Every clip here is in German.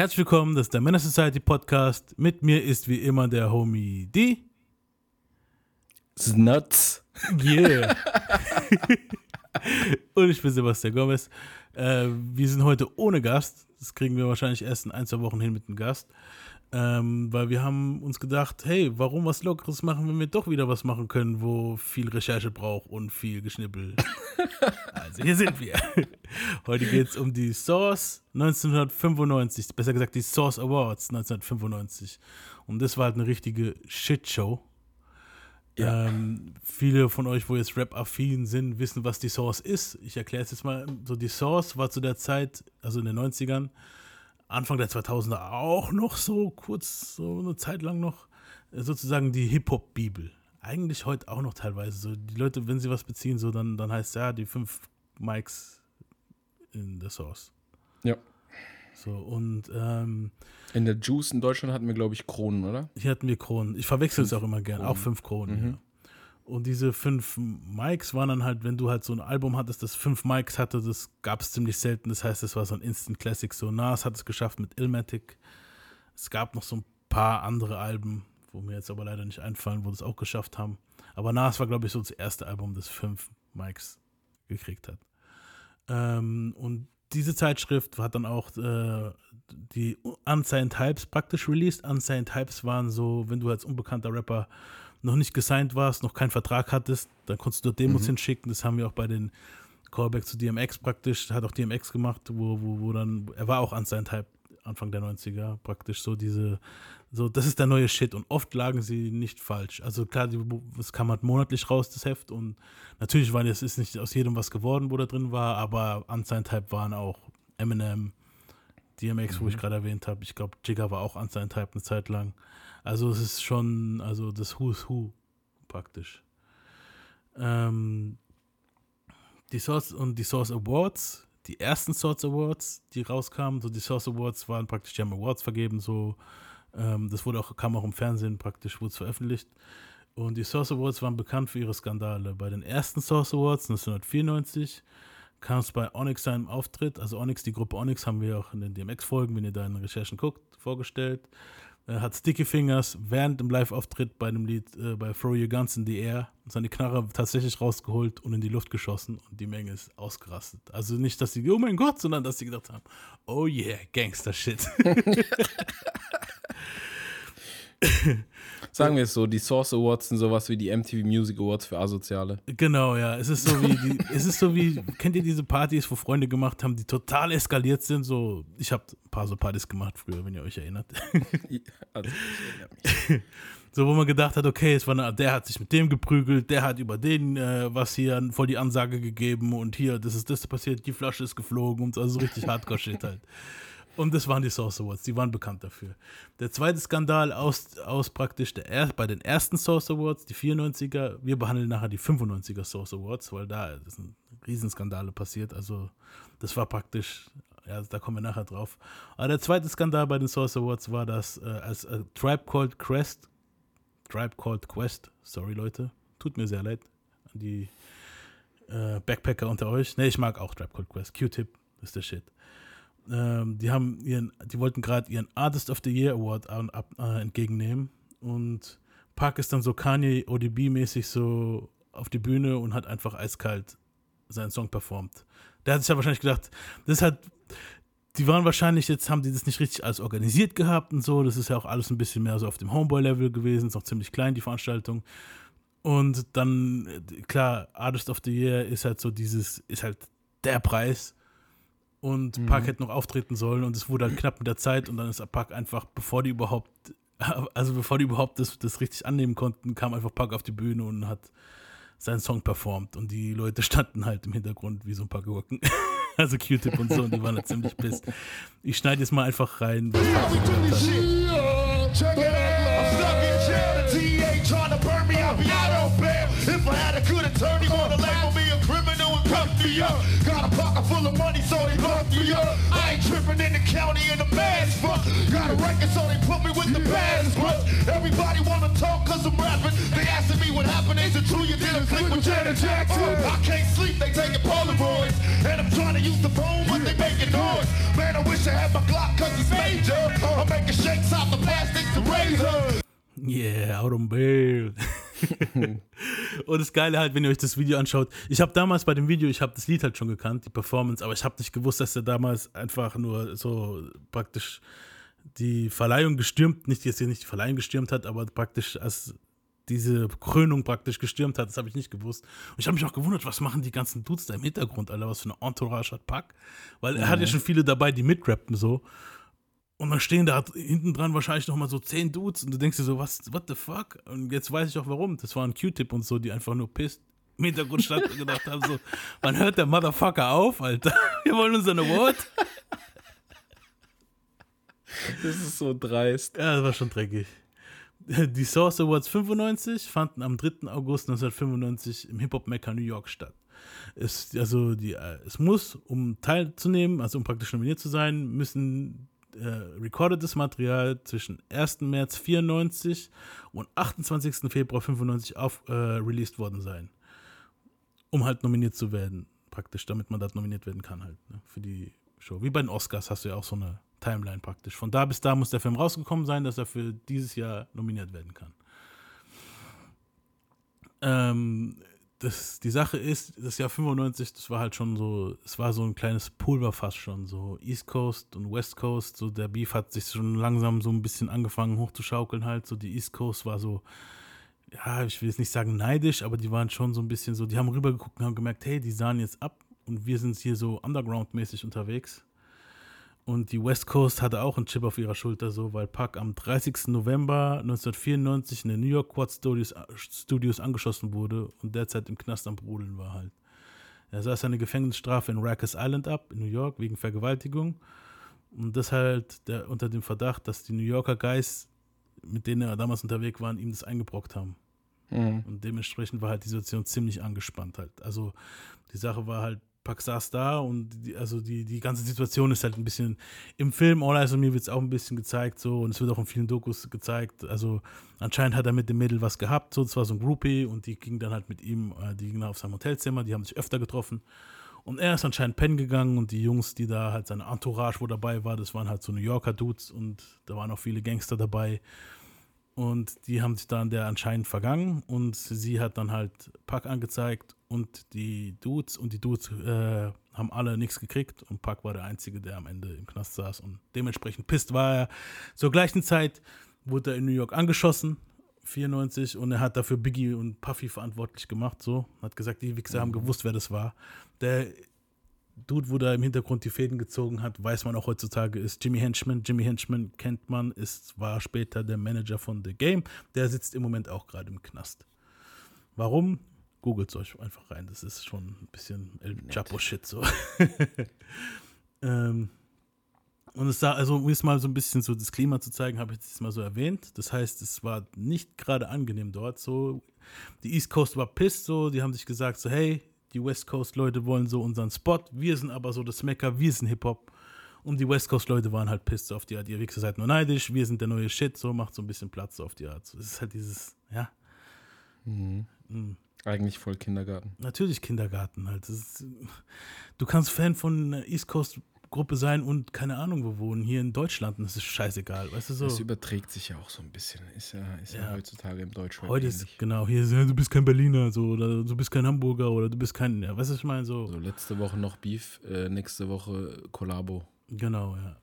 Herzlich willkommen, das ist der Männer Society Podcast. Mit mir ist wie immer der Homie D. Nuts. Yeah. Und ich bin Sebastian Gomez. Äh, wir sind heute ohne Gast. Das kriegen wir wahrscheinlich erst in ein, zwei Wochen hin mit einem Gast. Ähm, weil wir haben uns gedacht, hey, warum was Lockeres machen, wenn wir doch wieder was machen können, wo viel Recherche braucht und viel Geschnippel. also hier sind wir. Heute geht es um die Source 1995, besser gesagt die Source Awards 1995. Und das war halt eine richtige Shitshow. Ja. Ähm, viele von euch, wo jetzt Rap-affin sind, wissen, was die Source ist. Ich erkläre es jetzt mal. So, die Source war zu der Zeit, also in den 90ern, Anfang der 2000er auch noch so kurz, so eine Zeit lang noch, sozusagen die Hip-Hop-Bibel. Eigentlich heute auch noch teilweise so. Die Leute, wenn sie was beziehen, so, dann, dann heißt es ja, die fünf Mics in der Source. Ja. So, und ähm, in der Juice in Deutschland hatten wir, glaube ich, Kronen, oder? Hier hatten wir Kronen. Ich verwechsel es auch immer gern. Auch fünf Kronen, mhm. ja. Und diese fünf Mics waren dann halt, wenn du halt so ein Album hattest, das fünf Mics hatte, das gab es ziemlich selten. Das heißt, das war so ein Instant Classic. So Nas hat es geschafft mit Illmatic. Es gab noch so ein paar andere Alben, wo mir jetzt aber leider nicht einfallen, wo das auch geschafft haben. Aber Nas war, glaube ich, so das erste Album, das fünf Mics gekriegt hat. Ähm, und diese Zeitschrift hat dann auch äh, die Unsigned Types praktisch released. Unsigned Types waren so, wenn du als unbekannter Rapper noch nicht gesigned warst, noch keinen Vertrag hattest, dann konntest du Demos mhm. hinschicken. Das haben wir auch bei den Callbacks zu DMX praktisch, hat auch DMX gemacht, wo, wo, wo dann, er war auch Unsigned Type Anfang der 90er, praktisch so diese, so, das ist der neue Shit und oft lagen sie nicht falsch. Also klar, es kam halt monatlich raus, das Heft und natürlich war es ist nicht aus jedem was geworden, wo da drin war, aber Unsigned Type waren auch Eminem, DMX, mhm. wo ich mhm. gerade erwähnt habe. Ich glaube, Jigga war auch Unsigned Type eine Zeit lang. Also es ist schon, also das Who's Who praktisch. Ähm, die Source und die Source Awards, die ersten Source Awards, die rauskamen, so die Source Awards waren praktisch, die haben Awards vergeben, so ähm, das wurde auch, kam auch im Fernsehen praktisch, wurde es veröffentlicht. Und die Source Awards waren bekannt für ihre Skandale. Bei den ersten Source Awards 1994 kam es bei Onyx seinem Auftritt, also Onyx, die Gruppe Onyx haben wir auch in den DMX-Folgen, wenn ihr da in den Recherchen guckt, vorgestellt. Er hat Sticky Fingers während dem Live-Auftritt bei dem Lied äh, bei Throw Your Guns in the Air seine Knarre tatsächlich rausgeholt und in die Luft geschossen und die Menge ist ausgerastet. Also nicht, dass sie, oh mein Gott, sondern dass sie gedacht haben, oh yeah, Gangster-Shit. Sagen wir es so, die Source Awards sind sowas wie die MTV Music Awards für Asoziale. Genau, ja. Es ist so wie, die, es ist so wie, kennt ihr diese Partys, wo Freunde gemacht haben, die total eskaliert sind? So, ich habe ein paar so Partys gemacht früher, wenn ihr euch erinnert. also, ich mich. So, wo man gedacht hat, okay, es war eine, der hat sich mit dem geprügelt, der hat über den äh, was hier voll die Ansage gegeben und hier, das ist das passiert, die Flasche ist geflogen und so, also richtig Hardcore-Shit halt. Und das waren die Source Awards, die waren bekannt dafür. Der zweite Skandal aus, aus praktisch der, bei den ersten Source Awards, die 94er, wir behandeln nachher die 95er Source Awards, weil da sind Riesenskandale passiert. Also das war praktisch, ja, da kommen wir nachher drauf. Aber der zweite Skandal bei den Source Awards war, dass äh, als äh, Tribe Called Quest, Tribe Called Quest, sorry Leute, tut mir sehr leid die äh, Backpacker unter euch. Ne, ich mag auch Tribe Called Quest. Q-Tip ist der Shit ähm, die haben ihren, die wollten gerade ihren Artist of the Year Award an, ab, äh, entgegennehmen und Park ist dann so Kanye ODB-mäßig so auf die Bühne und hat einfach eiskalt seinen Song performt. Der hat sich ja wahrscheinlich gedacht, das ist halt, die waren wahrscheinlich, jetzt haben die das nicht richtig alles organisiert gehabt und so, das ist ja auch alles ein bisschen mehr so auf dem Homeboy-Level gewesen, ist auch ziemlich klein, die Veranstaltung. Und dann, klar, Artist of the Year ist halt so dieses, ist halt der Preis und mhm. Park hätte noch auftreten sollen und es wurde dann knapp mit der Zeit und dann ist Park einfach, bevor die überhaupt, also bevor die überhaupt das, das richtig annehmen konnten, kam einfach Park auf die Bühne und hat seinen Song performt und die Leute standen halt im Hintergrund wie so ein paar Gurken. also Q-Tip und so und die waren halt ziemlich pisst. Ich schneide jetzt mal einfach rein, was Park gesagt hat. record, so they put me with the transcript. Everybody wanna talk cause I'm rapping. They asking me what happened, is it true you didn't a with Janet Jackson? Uh, I can't sleep, they taking Polaroids. And I'm trying to use the phone, but they making noise. Man, I wish I had my Glock cause it's major. I'm making shakes out the plastics and razor. Yeah, out on bail. und das Geile halt, wenn ihr euch das Video anschaut, ich habe damals bei dem Video, ich habe das Lied halt schon gekannt, die Performance, aber ich habe nicht gewusst, dass er damals einfach nur so praktisch die Verleihung gestürmt, nicht jetzt hier nicht die Verleihung gestürmt hat, aber praktisch als diese Krönung praktisch gestürmt hat, das habe ich nicht gewusst. Und ich habe mich auch gewundert, was machen die ganzen Dudes da im Hintergrund, Alter, was für eine Entourage hat Pack, weil er hat ja schon viele dabei, die mitrappen so. Und dann stehen da hinten dran wahrscheinlich noch mal so zehn Dudes und du denkst dir so, was, what the fuck? Und jetzt weiß ich auch warum. Das waren Q-Tip und so, die einfach nur pisst im Hintergrund standen und gedacht haben so, wann hört der Motherfucker auf, Alter? Wir wollen unseren Award. Das ist so dreist. Ja, das war schon dreckig. Die Source Awards 95 fanden am 3. August 1995 im Hip-Hop-Mecca New York statt. Es, also die, äh, es muss, um teilzunehmen, also um praktisch nominiert zu sein, müssen äh, recordetes Material zwischen 1. März 94 und 28. Februar 95 auf, äh, released worden sein. Um halt nominiert zu werden, praktisch, damit man da nominiert werden kann halt ne, für die Show. Wie bei den Oscars hast du ja auch so eine Timeline praktisch. Von da bis da muss der Film rausgekommen sein, dass er für dieses Jahr nominiert werden kann. Ähm, das, die Sache ist, das Jahr 95, das war halt schon so, es war so ein kleines Pulverfass schon, so East Coast und West Coast, so der Beef hat sich schon langsam so ein bisschen angefangen hochzuschaukeln halt, so die East Coast war so, ja, ich will jetzt nicht sagen neidisch, aber die waren schon so ein bisschen so, die haben rübergeguckt und haben gemerkt, hey, die sahen jetzt ab und wir sind hier so underground-mäßig unterwegs. Und die West Coast hatte auch einen Chip auf ihrer Schulter, so, weil Pac am 30. November 1994 in den New York Quad Studios, Studios angeschossen wurde und derzeit im Knast am Brodeln war halt. Er saß seine Gefängnisstrafe in Rikers Island ab, in New York, wegen Vergewaltigung. Und das halt der, unter dem Verdacht, dass die New Yorker Guys, mit denen er damals unterwegs war, ihm das eingebrockt haben. Mhm. Und dementsprechend war halt die Situation ziemlich angespannt halt. Also die Sache war halt, Pack saß da und die, also die, die ganze Situation ist halt ein bisschen im Film. All Eyes on Me wird es auch ein bisschen gezeigt so und es wird auch in vielen Dokus gezeigt. Also anscheinend hat er mit dem Mädel was gehabt, so, das war so ein Groupie und die ging dann halt mit ihm, äh, die ging auf sein Hotelzimmer, die haben sich öfter getroffen. Und er ist anscheinend pennen gegangen und die Jungs, die da halt seine Entourage, wo dabei war, das waren halt so New Yorker Dudes und da waren auch viele Gangster dabei. Und die haben sich dann der anscheinend vergangen und sie hat dann halt Pack angezeigt und die Dudes und die Dudes äh, haben alle nichts gekriegt und Park war der Einzige, der am Ende im Knast saß und dementsprechend pisst war er. Zur gleichen Zeit wurde er in New York angeschossen, 94, und er hat dafür Biggie und Puffy verantwortlich gemacht, so. Hat gesagt, die Wichser mhm. haben gewusst, wer das war. Der Dude, wo da im Hintergrund die Fäden gezogen hat, weiß man auch heutzutage, ist Jimmy Henchman. Jimmy Henchman kennt man, ist, war später der Manager von The Game. Der sitzt im Moment auch gerade im Knast. Warum? Googelt es euch einfach rein. Das ist schon ein bisschen El Chapo-Shit so. ähm, und es sah, also um es mal so ein bisschen so das Klima zu zeigen, habe ich es mal so erwähnt. Das heißt, es war nicht gerade angenehm dort. So, die East Coast war pissed, so, die haben sich gesagt, so, hey, die West Coast-Leute wollen so unseren Spot, wir sind aber so das Mecker, wir sind Hip-Hop. Und die West Coast-Leute waren halt pissed so auf die Art, ihr Wichser seid nur neidisch, wir sind der neue Shit, so macht so ein bisschen Platz so auf die Art. So, es ist halt dieses, ja. Mhm. Mhm. Eigentlich voll Kindergarten. Natürlich Kindergarten halt. Ist, du kannst Fan von einer East Coast Gruppe sein und keine Ahnung wo wohnen, hier in Deutschland und es ist scheißegal, weißt du so. Das überträgt sich ja auch so ein bisschen, ist ja, ist ja, ja heutzutage im Deutschland. Heute ähnlich. ist, genau, hier ist, ja, du bist kein Berliner, so, oder du bist kein Hamburger, oder du bist kein, ja, weißt du, ich meine, so. So, letzte Woche noch Beef, äh, nächste Woche Kollabo. Genau, ja.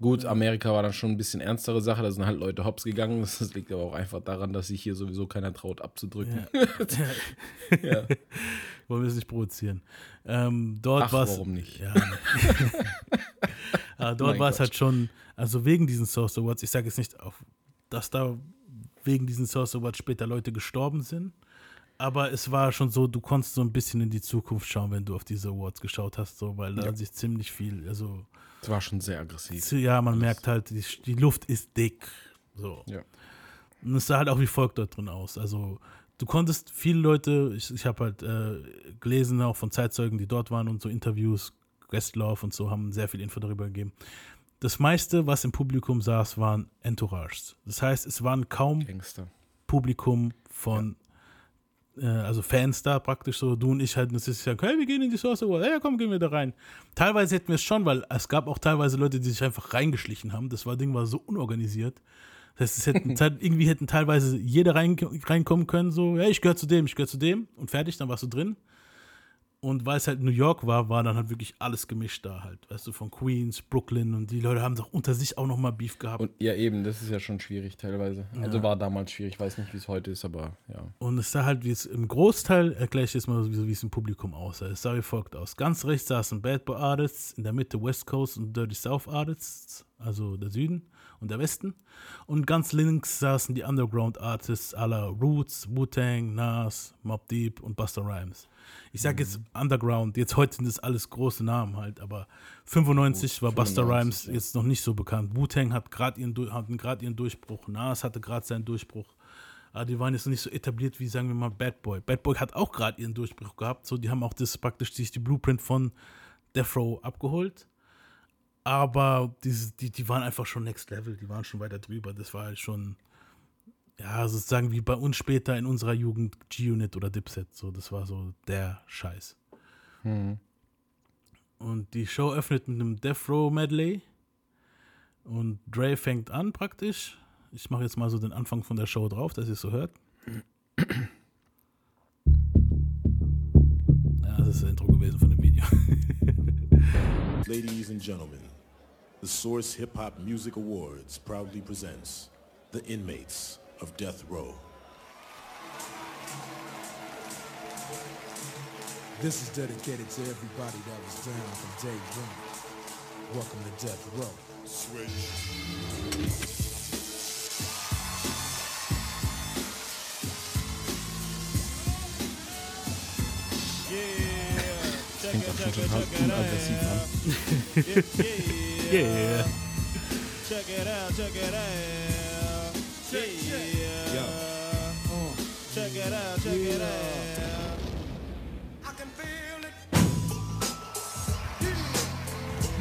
Gut, Amerika war dann schon ein bisschen ernstere Sache, da sind halt Leute hops gegangen. Das liegt aber auch einfach daran, dass sich hier sowieso keiner traut abzudrücken. Ja. ja. Wollen wir es nicht provozieren. Ähm, dort war warum nicht? Ja. Ah, dort war es halt schon, also wegen diesen Source Awards, ich sage jetzt nicht, dass da wegen diesen Source Awards später Leute gestorben sind, aber es war schon so, du konntest so ein bisschen in die Zukunft schauen, wenn du auf diese Awards geschaut hast, so, weil da ja. sich ziemlich viel, also es war schon sehr aggressiv. Ja, man Alles. merkt halt, die, die, Luft ist dick. So. Ja. Und es sah halt auch wie folgt dort drin aus. Also, du konntest viele Leute, ich, ich habe halt äh, gelesen, auch von Zeitzeugen, die dort waren und so Interviews, Westlauf und so, haben sehr viel Info darüber gegeben. Das meiste, was im Publikum saß, waren Entourages. Das heißt, es waren kaum Gangster. Publikum von äh, also Fans da praktisch so, du und ich halt, das ist sagen, hey, wir gehen in die Source Award, ja komm, gehen wir da rein. Teilweise hätten wir es schon, weil es gab auch teilweise Leute, die sich einfach reingeschlichen haben. Das war, Ding war so unorganisiert. Das heißt, es hätten, irgendwie hätten teilweise jeder rein, reinkommen können, so, ja, ich gehöre zu dem, ich gehöre zu dem und fertig, dann warst du drin. Und weil es halt New York war, war dann halt wirklich alles gemischt da halt. Weißt du, von Queens, Brooklyn und die Leute haben doch unter sich auch nochmal Beef gehabt. Und ja, eben, das ist ja schon schwierig teilweise. Ja. Also war damals schwierig, ich weiß nicht, wie es heute ist, aber ja. Und es sah halt, wie es im Großteil, erkläre ich jetzt mal, wie, wie es im Publikum aussah. Es sah wie folgt aus. Ganz rechts saßen Bad Boy Artists, in der Mitte West Coast und Dirty South Artists, also der Süden und der Westen. Und ganz links saßen die Underground Artists aller Roots, Wu-Tang, Nas, Mob Deep und Buster Rhymes. Ich sage jetzt mhm. Underground, jetzt heute sind das alles große Namen halt, aber 95 war 95, Buster Rhymes ja. jetzt noch nicht so bekannt. Wu-Tang hat gerade ihren, hatten gerade ihren Durchbruch, Nas hatte gerade seinen Durchbruch. Aber die waren jetzt noch nicht so etabliert wie, sagen wir mal, Bad Boy. Bad Boy hat auch gerade ihren Durchbruch gehabt, so die haben auch das praktisch sich die Blueprint von Death Row abgeholt aber diese, die, die waren einfach schon next level, die waren schon weiter drüber. Das war halt schon, ja, sozusagen wie bei uns später in unserer Jugend G-Unit oder Dipset. So, das war so der Scheiß. Mhm. Und die Show öffnet mit einem Death Row Medley. Und Dre fängt an praktisch. Ich mache jetzt mal so den Anfang von der Show drauf, dass ihr es so hört. Ja, das ist das Intro gewesen von dem Video. Ladies and Gentlemen, the Source Hip Hop Music Awards proudly presents the inmates of Death Row. This is dedicated to everybody that was down from day one. Welcome to Death Row. Switch. Schon total unaggressiv an. yeah. Check it out, check it out. Yeah. Check it out, check it out. I can feel it.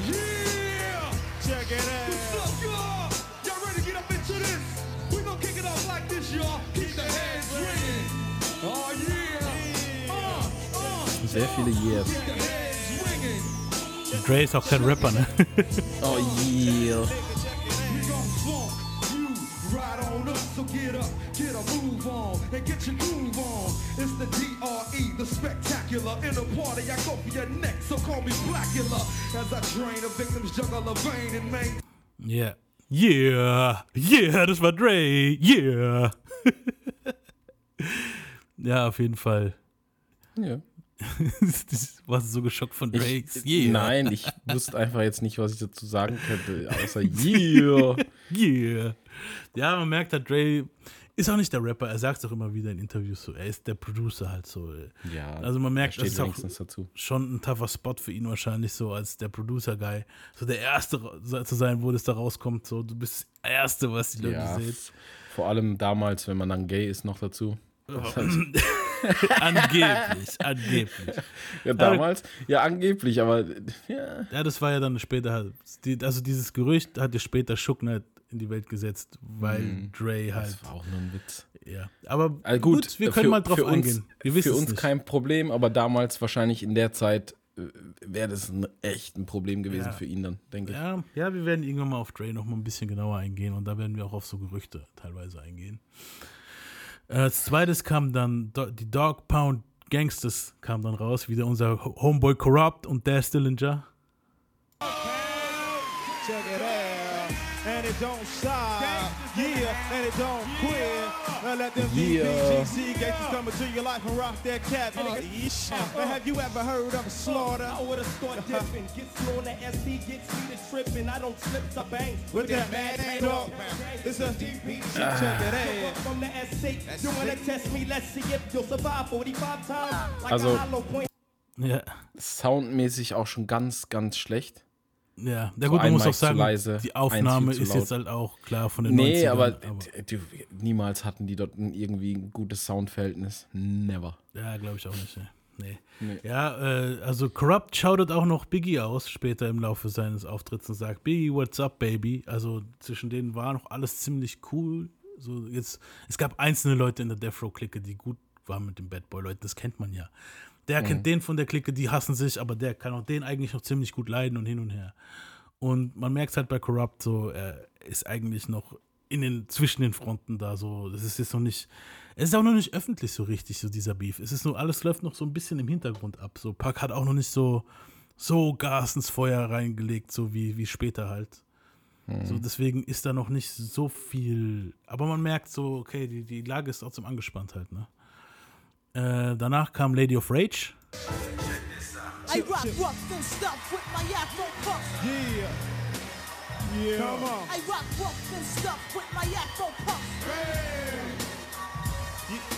Yeah. Check it out. What's up, y'all? Y'all ready to get up into this? We gonna kick it off like this, y'all. Keep the hands ringing. Oh yeah. Uh, uh. Sehr viele Years. Dre ist auch kein Rapper, ne? oh yeah. So get up, get a move on, and get your groove on. It's the DRE, spectacular. In a party, I go for your neck, so call me Blackula. As I drain a victim's vein and main. Yeah. Yeah. Yeah, das war Dre. Yeah. ja, auf jeden Fall. Ja. Warst du so geschockt von Drake? Yeah. Nein, ich wusste einfach jetzt nicht, was ich dazu sagen könnte, außer yeah. yeah. Ja, man merkt halt, Dre ist auch nicht der Rapper, er sagt es auch immer wieder in Interviews so, er ist der Producer halt so. Ja, also man merkt, das ist auch dazu. schon ein tougher Spot für ihn wahrscheinlich so als der Producer-Guy. So der Erste zu sein, wo das da rauskommt, so du bist das Erste, was die Leute ja, sehen. Vor allem damals, wenn man dann gay ist noch dazu. Das heißt, angeblich, angeblich. Ja, damals, ja, angeblich, aber ja. Ja, das war ja dann später, also dieses Gerücht hat ja später Knight in die Welt gesetzt, weil mm, Dre halt. Das war auch nur ein Witz. Ja, aber also gut, gut, wir können für, mal drauf eingehen. Wir für uns nicht. kein Problem, aber damals wahrscheinlich in der Zeit äh, wäre das ein, echt ein Problem gewesen ja. für ihn dann, denke ich. Ja, ja, wir werden irgendwann mal auf Dre noch mal ein bisschen genauer eingehen und da werden wir auch auf so Gerüchte teilweise eingehen. Äh, als zweites kam dann die Dog Pound Gangsters kam dann raus, wieder unser Homeboy Corrupt und der Stillinger. Check it out, and it don't stop, yeah, and it don't quit. Now let them yeah. BGC gangsters coming to your life and rock that cat. Uh, uh, have you ever heard of a slaughter? I would have start dipping. Get slow on the SC, gets me to tripping. I don't slip, I bang. With that mad up. It's a DP, check it out. From the SC, you wanna test me? Let's see if you'll survive 45 times. Like also, ja. soundmäßig auch schon ganz, ganz schlecht. Ja, der gut, man muss auch sagen, leise, die Aufnahme ist jetzt halt auch klar von den Nee, 90ern, aber, aber die, niemals hatten die dort irgendwie ein gutes Soundverhältnis. Never. Ja, glaube ich auch nicht. Nee. nee. Ja, äh, also Corrupt shoutet auch noch Biggie aus später im Laufe seines Auftritts und sagt, Biggie, what's up, baby? Also zwischen denen war noch alles ziemlich cool. So jetzt, es gab einzelne Leute in der Death Row-Clique, die gut waren mit den Bad Boy-Leuten, das kennt man ja. Der mhm. kennt den von der Clique, die hassen sich, aber der kann auch den eigentlich noch ziemlich gut leiden und hin und her. Und man merkt halt bei Corrupt so, er ist eigentlich noch in den, zwischen den Fronten da so. Das ist jetzt noch nicht, es ist auch noch nicht öffentlich so richtig, so dieser Beef. Es ist nur, alles läuft noch so ein bisschen im Hintergrund ab. So, Pack hat auch noch nicht so, so Gas ins Feuer reingelegt, so wie, wie später halt. Mhm. So, deswegen ist da noch nicht so viel, aber man merkt so, okay, die, die Lage ist trotzdem angespannt halt, ne? Uh, äh, danach kam Lady of Rage. I rock rough and stuff with my Afro puff. Yeah. Yeah. Come on. I rock rough and stuff with my Afro puff. Hey.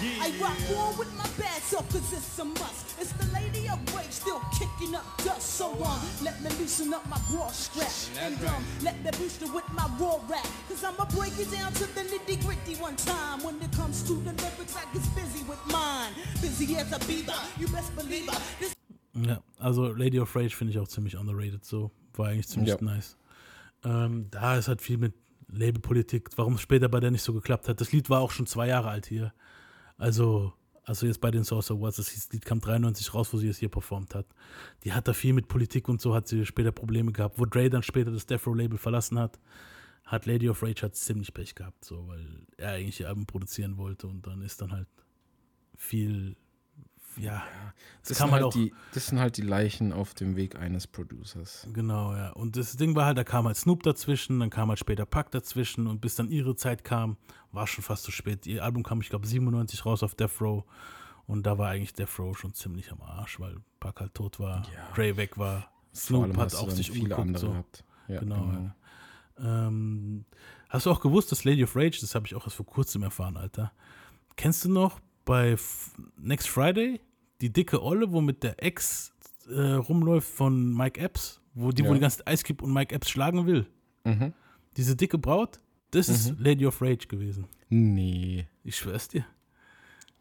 Yeah. I rock war with my bad self cause it's a must. It's the lady of rage still kicking up dust. So um, let me loosen up my bra strap. And um, let me boost it with my raw rap. Cause I'ma break it down to the nitty gritty one time. When it comes to the lyrics, I get busy with mine. Busy as a beaver, you best believe her. This ja, also Lady of Rage finde ich auch ziemlich underrated so. War eigentlich ziemlich ja. nice. Ähm, da ist halt viel mit Labelpolitik, warum es später bei der nicht so geklappt hat. Das Lied war auch schon zwei Jahre alt hier. Also, also jetzt bei den Source Awards, das Lied kam 93 raus, wo sie es hier performt hat. Die hat da viel mit Politik und so, hat sie später Probleme gehabt. Wo Dre dann später das Death Row Label verlassen hat, hat Lady of Rage hat ziemlich Pech gehabt, so, weil er eigentlich ihr Album produzieren wollte und dann ist dann halt viel ja, das, kann halt, halt die, das sind halt die Leichen auf dem Weg eines Producers. Genau, ja. Und das Ding war halt, da kam halt Snoop dazwischen, dann kam halt später Pack dazwischen und bis dann ihre Zeit kam, war schon fast zu spät. Ihr Album kam, ich glaube, 97 raus auf Death Row und da war eigentlich Death Row schon ziemlich am Arsch, weil Pack halt tot war, ja. Weg war, Snoop hat auch sich viele umgeguckt. So. Ja, genau. genau. Ja. Ähm, hast du auch gewusst, dass Lady of Rage, das habe ich auch erst vor kurzem erfahren, Alter. Kennst du noch bei Next Friday die dicke Olle, wo mit der Ex äh, rumläuft von Mike Epps, wo die ja. wohl die ganze Ice Cube und Mike Epps schlagen will. Mhm. Diese dicke Braut, das mhm. ist Lady of Rage gewesen. Nee. Ich schwör's dir.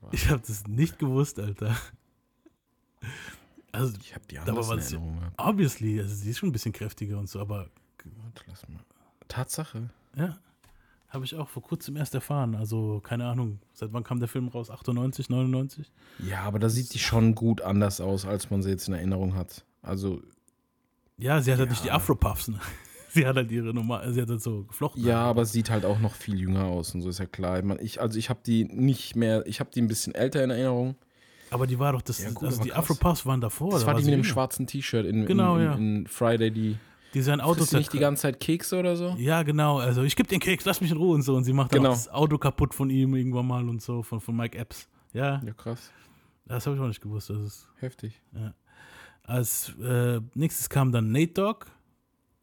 Wow. Ich habe das nicht gewusst, Alter. Also, ich habe die andere Erinnerung gehabt. Obviously, also sie ist schon ein bisschen kräftiger und so, aber. Tatsache. Ja. Habe ich auch vor kurzem erst erfahren. Also, keine Ahnung, seit wann kam der Film raus? 98, 99? Ja, aber da sieht die schon gut anders aus, als man sie jetzt in Erinnerung hat. Also. Ja, sie hat ja. halt nicht die Afro-Puffs, ne? Sie hat halt ihre Nummer, sie hat halt so geflochten. Ja, aber sieht halt auch noch viel jünger aus und so ist ja klar. Ich, also ich habe die nicht mehr, ich habe die ein bisschen älter in Erinnerung. Aber die war doch das, ja, gut, also die Afro-Puffs waren davor. Das war die mit dem schwarzen T-Shirt in, genau, in, in, ja. in Friday, die. Die sein Auto Frisst nicht die ganze Zeit Kekse oder so? Ja, genau. Also ich gebe den Keks, lass mich in Ruhe und so. Und sie macht genau. auch das Auto kaputt von ihm irgendwann mal und so, von, von Mike Epps. Ja. Ja, krass. Das habe ich auch nicht gewusst. Das ist heftig. Ja. Als äh, nächstes kam dann Nate Dogg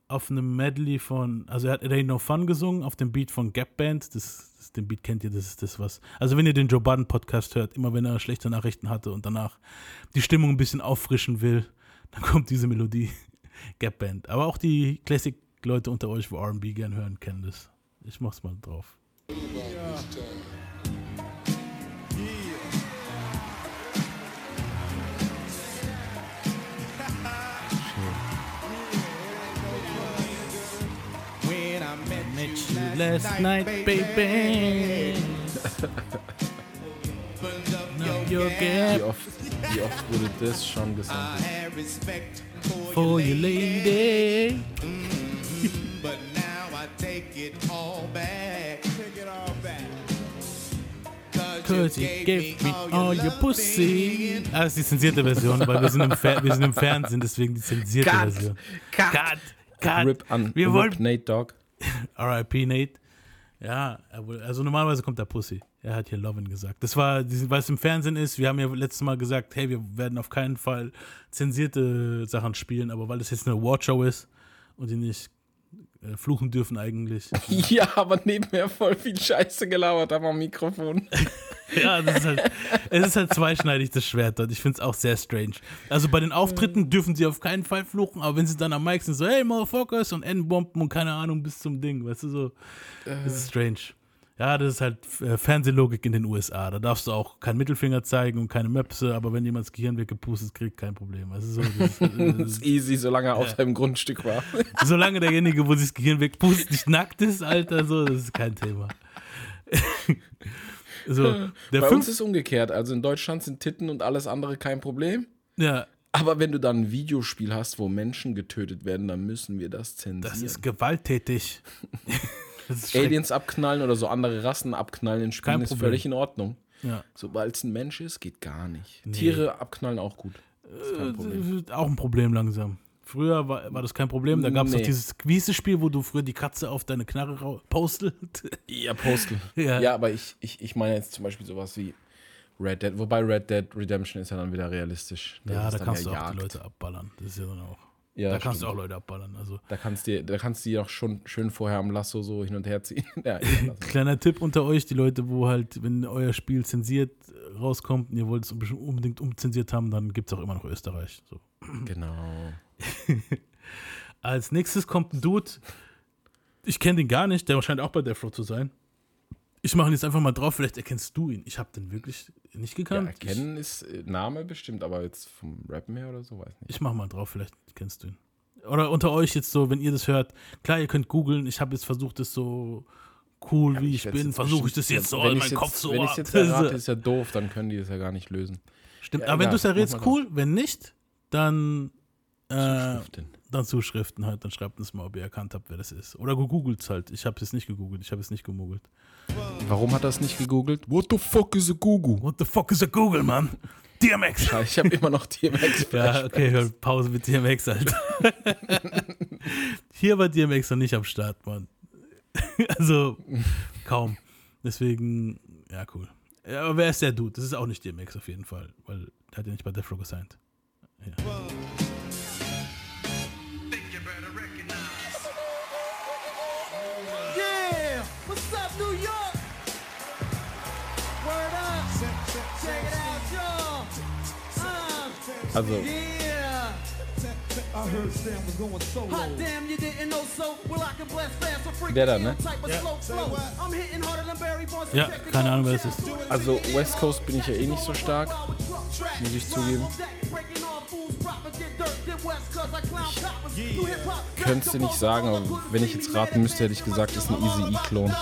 auf einem Medley von, also er hat It Ain't No Fun gesungen auf dem Beat von Gap Band. Das, das, den Beat kennt ihr, das ist das was. Also wenn ihr den Joe Budden Podcast hört, immer wenn er schlechte Nachrichten hatte und danach die Stimmung ein bisschen auffrischen will, dann kommt diese Melodie. Gap Band. Aber auch die Classic-Leute unter euch, wo RB gern hören, kennen das. Ich mach's mal drauf. Ja. Last night, baby. wie, oft, wie oft wurde das schon gesagt? For you, lady. but now I take it all back. Take it all back. Cause you gave me all your pussy. Ah, das ist die zensierte Version, weil wir sind im, Fer wir sind im Fernsehen, deswegen die zensierte cut, Version. Cut, cut, cut. Rip an, wir wollen Nate Dog. R.I.P. Nate. Ja, also normalerweise kommt der Pussy. Er hat hier Lovin gesagt. Das war, weil es im Fernsehen ist, wir haben ja letztes Mal gesagt, hey, wir werden auf keinen Fall zensierte Sachen spielen, aber weil es jetzt eine Awardshow ist und die nicht äh, fluchen dürfen eigentlich. ja, aber nebenher voll viel Scheiße gelauert am Mikrofon. ja, das ist halt, es ist halt zweischneidig, das Schwert dort. Ich finde es auch sehr strange. Also bei den Auftritten dürfen sie auf keinen Fall fluchen, aber wenn sie dann am Mic sind, so, hey, Motherfuckers und N-Bomben und keine Ahnung bis zum Ding, weißt du, so, das ist strange. Ja, das ist halt äh, Fernsehlogik in den USA. Da darfst du auch keinen Mittelfinger zeigen und keine Möpse, aber wenn jemand das Gehirn weggepustet kriegt, kein Problem. Also so, das, das, das ist easy, solange er ja. auf seinem Grundstück war. Solange derjenige, wo sich das Gehirn wegpustet, nicht nackt ist, Alter, so, das ist kein Thema. so, Bei uns ist umgekehrt. Also in Deutschland sind Titten und alles andere kein Problem. Ja. Aber wenn du dann ein Videospiel hast, wo Menschen getötet werden, dann müssen wir das zensieren. Das ist gewalttätig. Aliens abknallen oder so andere Rassen abknallen in Spielen ist völlig in Ordnung. Ja. Sobald es ein Mensch ist, geht gar nicht. Tiere abknallen auch gut. Äh, Auch ein Problem langsam. Früher war, war das kein Problem. Da gab es Nee. doch dieses Quiz-Spiel, wo du früher die Katze auf deine Knarre postelt. Ja, Postel. Ja. Ja. aber ich, ich, ich meine jetzt zum Beispiel sowas wie Red Dead, wobei Red Dead Redemption ist ja dann wieder realistisch. Das ja, da kannst du auch die Jagd. Leute abballern. Das ist ja dann auch. Ja, da kannst du auch Leute abballern. Also Da kannst du da kannst die auch schon schön vorher am Lasso so hin und her ziehen. ja, kleiner Tipp unter euch, die Leute, wo halt, wenn euer Spiel zensiert rauskommt und ihr wollt es unbe- unbedingt umzensiert haben, dann gibt es auch immer noch Österreich. So. genau. Als nächstes kommt ein Dude, ich kenne den gar nicht, der scheint auch bei Death Row zu sein. Ich mache ihn jetzt einfach mal drauf, vielleicht erkennst du ihn. Ich habe den wirklich nicht Ja, gekannt. erkennen ist äh, Name bestimmt, aber jetzt vom Rappen her oder so, weiß nicht. Ich, mache mal drauf, vielleicht kennst du ihn. Oder unter euch jetzt so, wenn ihr das hört, klar, ihr könnt googeln. Ich habe jetzt versucht, das so cool wie ich, bin, versuche ich das jetzt so wenn in meinen jetzt- Kopf so Wenn ich jetzt errate, ist ja doof, dann können die das ja gar nicht lösen. Stimmt, Ja, aber wenn egal, du es errätst, cool. Wenn nicht, dann, äh. Dann Zuschriften halt. Dann schreibt uns mal, ob ihr erkannt habt, wer das ist. Oder gegoogelt halt. Ich habe es nicht gegoogelt. Ich habe es nicht gegoogelt. Warum hat er es nicht gegoogelt? What the fuck is a Google? What the fuck is a Google, Mann? DMX. Ich habe immer noch DMX. Ja, okay, hör, Pause mit DMX, Alter. Hier war DMX noch nicht am Start, Mann. Also, kaum. Deswegen, ja, cool. Ja, aber wer ist der Dude? Das ist auch nicht DMX auf jeden Fall, weil der hat ja nicht bei Death Row gesigned. Ja. Hitting harder than Barry Bonds. Ja, keine Ahnung, wer es ist. also West Coast bin ich ja eh nicht so stark. Muss ich zugeben. Könntest du nicht sagen, aber wenn ich jetzt raten müsste, hätte ich gesagt, ist ein Easy-E-Klon.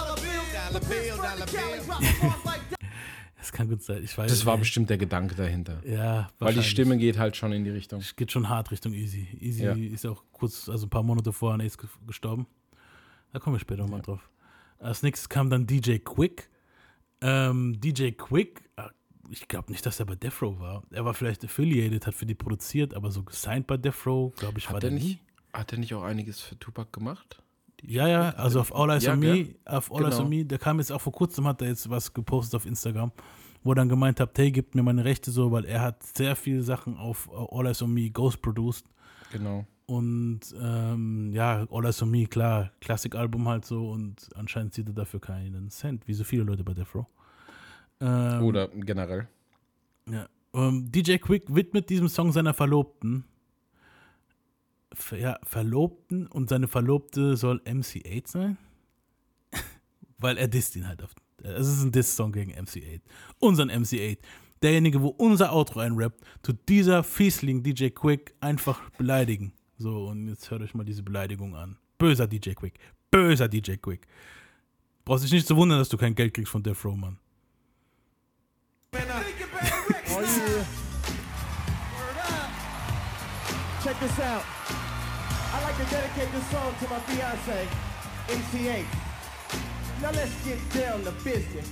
Das kann gut sein. Ich weiß Das war nicht. bestimmt der Gedanke dahinter. Ja, Weil die. Stimme geht halt schon in die Richtung. geht schon hart Richtung Easy. Easy Ja. ist auch kurz, also ein paar Monate vorher an ge- gestorben. Da kommen wir später nochmal drauf. Als nächstes kam dann DJ Quick. Ähm, DJ Quick, äh, ich glaube nicht, dass er bei Death Row war. Er war vielleicht affiliated, hat für die produziert, aber so gesigned bei Death Row, glaube ich, war Hat der er nie. nicht, hat er nicht auch einiges für Tupac gemacht? Ja, ja, also auf All Eyes Ja, on? Me, auf All Eyes Genau. on Me, der kam jetzt auch vor kurzem, hat er jetzt was gepostet auf Instagram, wo er dann gemeint hat, hey, gib mir meine Rechte so, weil er hat sehr viele Sachen auf All Eyes on Me Ghost produced. Genau. Und ähm, ja, All Eyes on Me, klar, Klassikalbum halt so und anscheinend zieht er dafür keinen Cent, wie so viele Leute bei Death Row. Ähm, Oder generell. ja. Ähm, DJ Quick widmet diesem Song seiner Verlobten. Ver, ja, Verlobten und seine Verlobte soll MC8 sein? Weil er disst ihn halt oft. Es ist ein Diss-Song gegen MC8. Unseren MC8. Derjenige, wo unser Outro einrappt, tut dieser Fiesling DJ Quick einfach beleidigen. So, und jetzt hört euch mal diese Beleidigung an. Böser DJ Quick. Böser DJ Quick. Brauchst dich nicht zu wundern, dass du kein Geld kriegst von Death Row, Mann. Oh yeah. Check this out. To dedicate this song to my fiance, MC8. Now let's get down to business.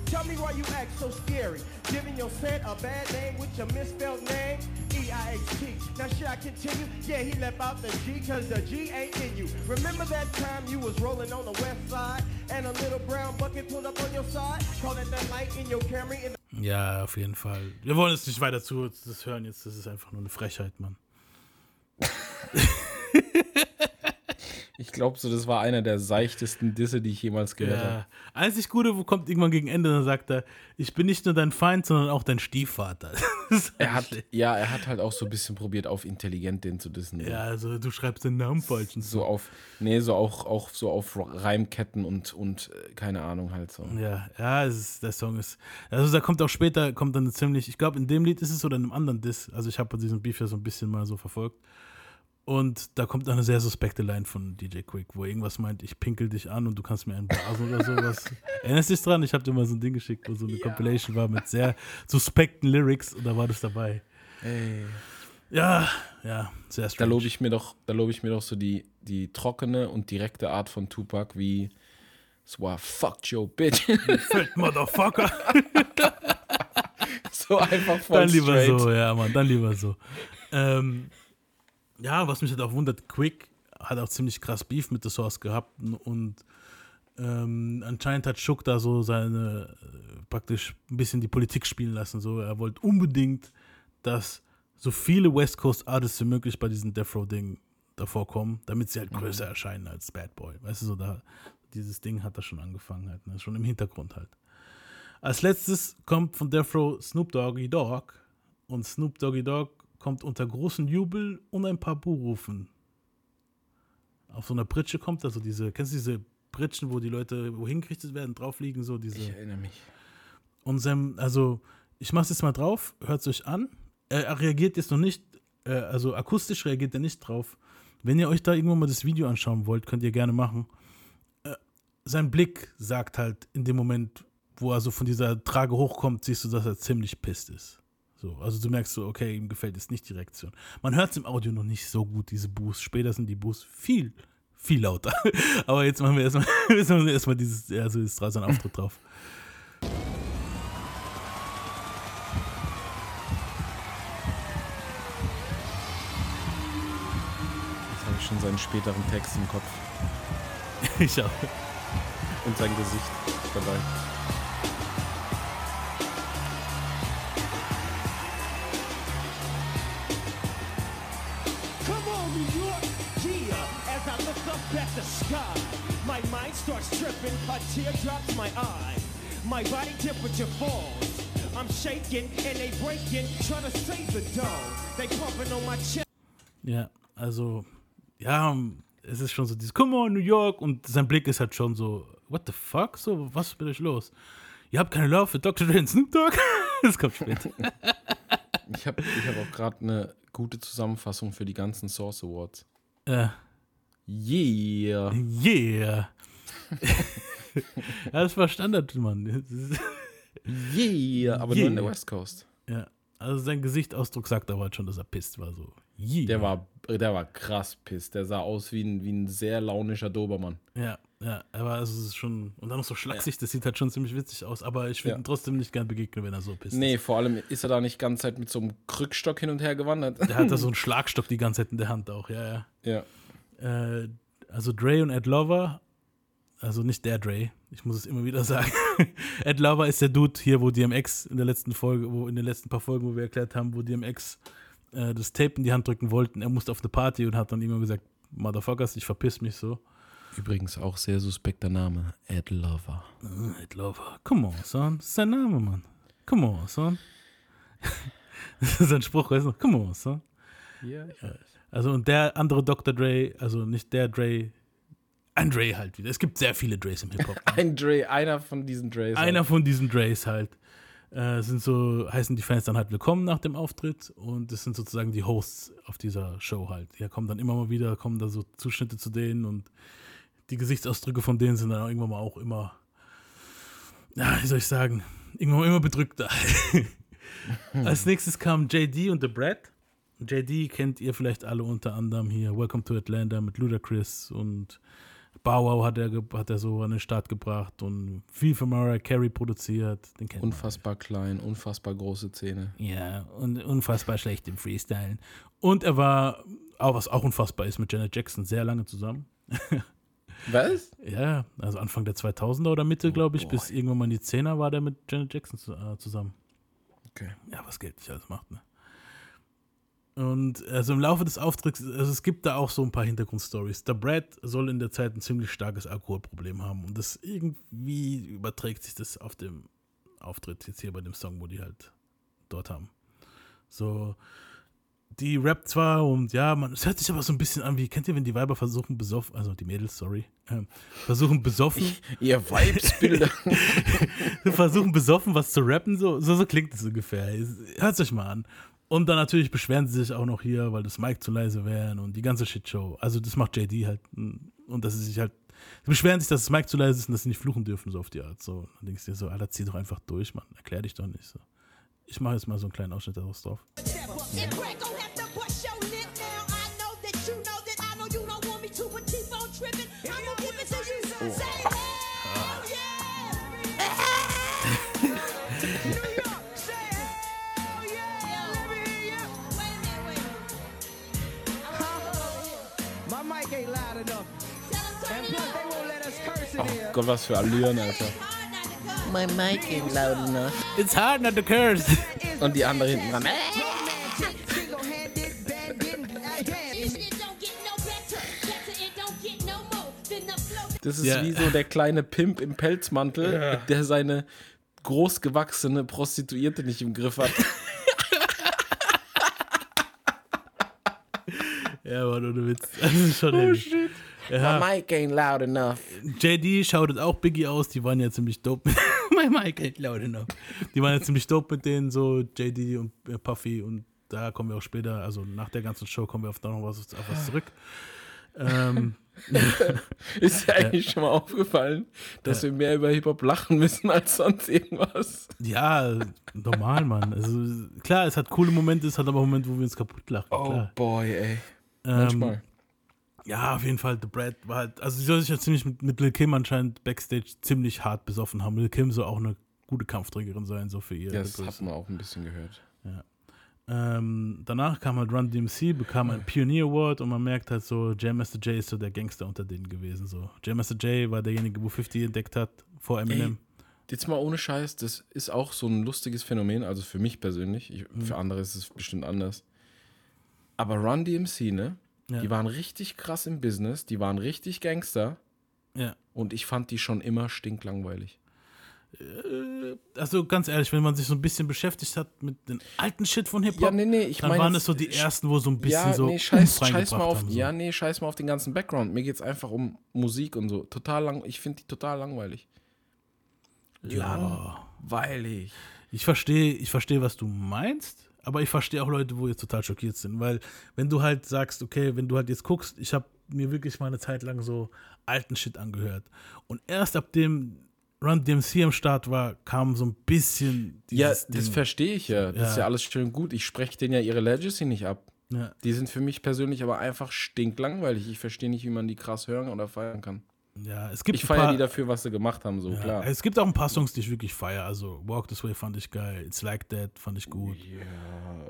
You put yourself in check, and when you left my presence, you left expedient. You ain't no damn killer, you's a comedian. I, tell me why you act so scary, giving your set a bad name with your misspelled name. E-I-H-T. Now should I continue? Yeah, he left out the G, cause the G ain't in you. Remember that time you was rolling on the west side, and a little brown bucket pulled up on your side? Call it that light in your Camry in Ja, auf jeden Fall. Wir wollen es nicht weiter zu das hören jetzt. Das ist einfach nur eine Frechheit, Mann. Ich glaube so, das war einer der seichtesten Disse, die ich jemals gehört habe. Ja. Einzig Gute, wo kommt irgendwann gegen Ende, dann sagt er, ich bin nicht nur dein Feind, sondern auch dein Stiefvater. Er hat, schlecht. ja, er hat halt auch so ein bisschen probiert, auf intelligent den zu dissen. ja, also du schreibst den Namen falsch. und So auf, nee, so auch, auch so auf Reimketten und, und äh, keine Ahnung halt so. Ja, ja, ist, der Song ist. Also da kommt auch später, kommt dann ziemlich, ich glaube, in dem Lied ist es oder in einem anderen Diss. Also ich habe diesen Beef ja so ein bisschen mal so verfolgt. Und da kommt eine sehr suspekte Line von DJ Quick, wo irgendwas meint, ich pinkel dich an und du kannst mir einen blasen oder sowas. Erinnerst du dich dran? Ich habe dir mal so ein Ding geschickt, wo so eine Compilation war mit sehr suspekten Lyrics und da war das dabei. Ey. Ja, ja, sehr Da strange. lobe ich mir doch, da lobe ich mir doch so die, die trockene und direkte Art von Tupac wie so war fuck Joe bitch. Fett Motherfucker. so einfach voll Dann lieber straight. so, ja, Mann, dann lieber so. Ähm, ja, was mich halt auch wundert, Quick hat auch ziemlich krass Beef mit The Source gehabt und ähm, anscheinend hat Schuck da so seine, äh, praktisch ein bisschen die Politik spielen lassen. So, er wollte unbedingt, dass so viele West Coast Artists wie möglich bei diesem Death Row Ding davor kommen, damit sie halt größer erscheinen als Bad Boy. Weißt du, so da, dieses Ding hat da schon angefangen halt, ne? schon im Hintergrund halt. Als letztes kommt von Death Row Snoop Doggy Dogg und Snoop Doggy Dogg kommt unter großen Jubel und ein paar Buhrufen. Auf so einer Pritsche kommt also diese, kennst du diese Pritschen, wo die Leute wohin gerichtet werden, drauf liegen, so diese. Ich erinnere mich. Und Sam, also, ich mach's jetzt mal drauf, hört's euch an. Er, er reagiert jetzt noch nicht, äh, also akustisch reagiert er nicht drauf. Wenn ihr euch da irgendwann mal das Video anschauen wollt, könnt ihr gerne machen. Äh, sein Blick sagt halt in dem Moment, wo er so von dieser Trage hochkommt, siehst du, dass er ziemlich pisst ist. So, also du merkst so, okay, ihm gefällt jetzt nicht die Reaktion. Man hört es im Audio noch nicht so gut, diese Boos. Später sind die Boos viel, viel lauter. Aber jetzt machen wir erstmal erstmal erstmal dieses, also ist da so ein Auftritt drauf. Jetzt habe ich schon seinen späteren Text im Kopf Ich auch. und sein Gesicht dabei. Starts tripping, a tear drops my eye. My body temperature falls. I'm shaking and they breaking, trying to save the dough. They pumping on my chest. Ja, also, ja, es ist schon so dieses Come on, New York und sein Blick ist halt schon so, what the fuck? So, was ist mit euch los? Ihr habt keine Love für Dr. Dre und Snoop Dogg? Das kommt später. Ich habe ich hab auch gerade eine gute Zusammenfassung für die ganzen Source Awards. äh, Yeah. yeah. ja, das war Standard, Mann. Yeah. Aber nur in der Yeah. West Coast. Ja, also sein Gesichtsausdruck sagt aber halt schon, dass er pisst war. So, yeah. Der war, der war krass piss. Der sah aus wie ein, wie ein sehr launischer Dobermann. Ja, ja, er war also es ist schon, und dann noch so schlaksig, das sieht halt schon ziemlich witzig aus, aber ich würde Ja. ihm trotzdem nicht gern begegnen, wenn er so pisst. Nee, ist. vor allem ist er da nicht ganze Zeit mit so einem Krückstock hin und her gewandert. Der hat da so einen Schlagstock die ganze Zeit in der Hand auch, ja, ja. Ja. Äh, also Dre und Ed Lover, also nicht der Dre, ich muss es immer wieder sagen. Ed Lover ist der Dude hier, wo DMX in der letzten Folge, wo in den letzten paar Folgen, wo wir erklärt haben, wo DMX äh, das Tape in die Hand drücken wollten. Er musste auf eine Party und hat dann immer gesagt, Motherfuckers, ich verpiss mich so. Übrigens auch sehr suspekter Name. Ed Lover. Äh, Ed Lover, come on, son, das ist sein Name, Mann. Come on, son. das ist ein Spruch, weißt du? Come on, son. Ja, Also und der andere Dr. Dre, also nicht der Dre, ein Dre halt wieder. Es gibt sehr viele Dres im Hip-Hop. Ein Dre, einer von diesen Dres. Einer von diesen Dres halt. Äh, sind so, heißen die Fans dann halt willkommen nach dem Auftritt und das sind sozusagen die Hosts auf dieser Show halt. Die kommen dann immer mal wieder, kommen da so Zuschnitte zu denen und die Gesichtsausdrücke von denen sind dann auch irgendwann mal auch immer, ja, wie soll ich sagen, irgendwann mal immer bedrückter. Als nächstes kam JD und The Brad. JD kennt ihr vielleicht alle unter anderem hier Welcome to Atlanta mit Ludacris und Bow Wow hat er, hat er so an den Start gebracht und viel für Mariah Carey produziert. Den kennt man. Unfassbar klein, unfassbar große Zähne. Ja, und unfassbar schlecht im Freestylen. Und er war, auch was auch unfassbar ist, mit Janet Jackson sehr lange zusammen. Was? Ja, also Anfang der 2000er oder Mitte, glaube ich, boy. bis irgendwann mal in die 10er war der mit Janet Jackson äh, zusammen. Okay. Ja, was Geld nicht alles macht, ne? Und also im Laufe des Auftritts, also es gibt da auch so ein paar Hintergrundstories. Der Brad soll in der Zeit ein ziemlich starkes Alkoholproblem haben und das irgendwie überträgt sich das auf dem Auftritt jetzt hier bei dem Song, wo die halt dort haben. So, die rappt zwar und ja, man, es hört sich aber so ein bisschen an wie, kennt ihr, wenn die Weiber versuchen besoffen, also die Mädels, sorry, ähm, versuchen besoffen, Ihr Vibesbilder. versuchen besoffen was zu rappen, so, so, so klingt es ungefähr. Hört euch mal an. Und dann natürlich beschweren sie sich auch noch hier, weil das Mic zu leise wären und die ganze Shitshow. Also das macht JD halt. Und dass sie sich halt, sie beschweren sich, dass das Mic zu leise ist und dass sie nicht fluchen dürfen, so auf die Art. So, dann denkst du dir so, Alter, zieh doch einfach durch, Mann. Erklär dich doch nicht so. Ich mache jetzt mal so einen kleinen Ausschnitt daraus drauf. If Gott, was für Allüren, Alter. My mic ain't loud enough. It's hard not to curse. Und die andere hinten dran. Das ist Ja. wie so der kleine Pimp im Pelzmantel, der seine großgewachsene Prostituierte nicht im Griff hat. Ja, Mann, ohne Witz. Das ist schon heavy. Ja, My mic ain't loud enough. JD schautet auch Biggie aus, die waren ja ziemlich dope. My mic ain't loud enough. Die waren ja ziemlich dope mit denen, so JD und äh, Puffy und da kommen wir auch später, also nach der ganzen Show kommen wir auf da noch was, auf was zurück. Ähm, Ist dir eigentlich schon mal aufgefallen, dass wir mehr über Hip-Hop lachen müssen als sonst irgendwas? ja, normal, Mann. Also klar, es hat coole Momente, es hat aber Momente, wo wir uns kaputt lachen. klar. boy, ey. Ähm, Manchmal. Ja, auf jeden Fall, The Brad war halt, also sie soll sich ja ziemlich mit, mit Lil Kim anscheinend Backstage ziemlich hart besoffen haben. Lil Kim soll auch eine gute Kampfträgerin sein, so für ihr. das hat man auch ein bisschen gehört. Ähm, danach kam halt Run DMC, bekam einen Pioneer Award und man merkt halt so, Jam Master Jay ist so der Gangster unter denen gewesen. So. Jam Master Jay war derjenige, wo 50 entdeckt hat, vor Eminem. Jetzt mal ohne Scheiß, das ist auch so ein lustiges Phänomen, also für mich persönlich, ich, Mhm. für andere ist es bestimmt anders. Aber Run DMC, ne? Ja. Die waren richtig krass im Business, die waren richtig Gangster Ja. und ich fand die schon immer stinklangweilig. Also ganz ehrlich, wenn man sich so ein bisschen beschäftigt hat mit den alten Shit von Hip-Hop, Ja, nee, nee, ich dann meine waren das so die ersten, wo so ein bisschen ja, so nee, scheiß, scheiß mal auf, haben, so. ja, nee, scheiß mal auf den ganzen Background. Mir geht's einfach um Musik und so. Total lang, ich finde die total langweilig. Ja. Langweilig. Ich verstehe, ich verstehe, was du meinst, aber ich verstehe auch Leute, wo jetzt total schockiert sind, weil wenn du halt sagst, okay, wenn du halt jetzt guckst, ich habe mir wirklich mal eine Zeit lang so alten Shit angehört und erst ab dem Run DMC am Start war, kam so ein bisschen Ja, das Ding. verstehe ich ja. Das ist Ja. ja alles schön und gut. Ich spreche denen ja ihre Legacy nicht ab. ja. Die sind für mich persönlich aber einfach stinklangweilig. Ich verstehe nicht, wie man die krass hören oder feiern kann. Ja, es gibt Ich feiere die dafür, was sie gemacht haben, so ja, klar. Es gibt auch ein paar Songs, die ich wirklich feiere. Also Walk This Way fand ich geil, It's Like That fand ich gut.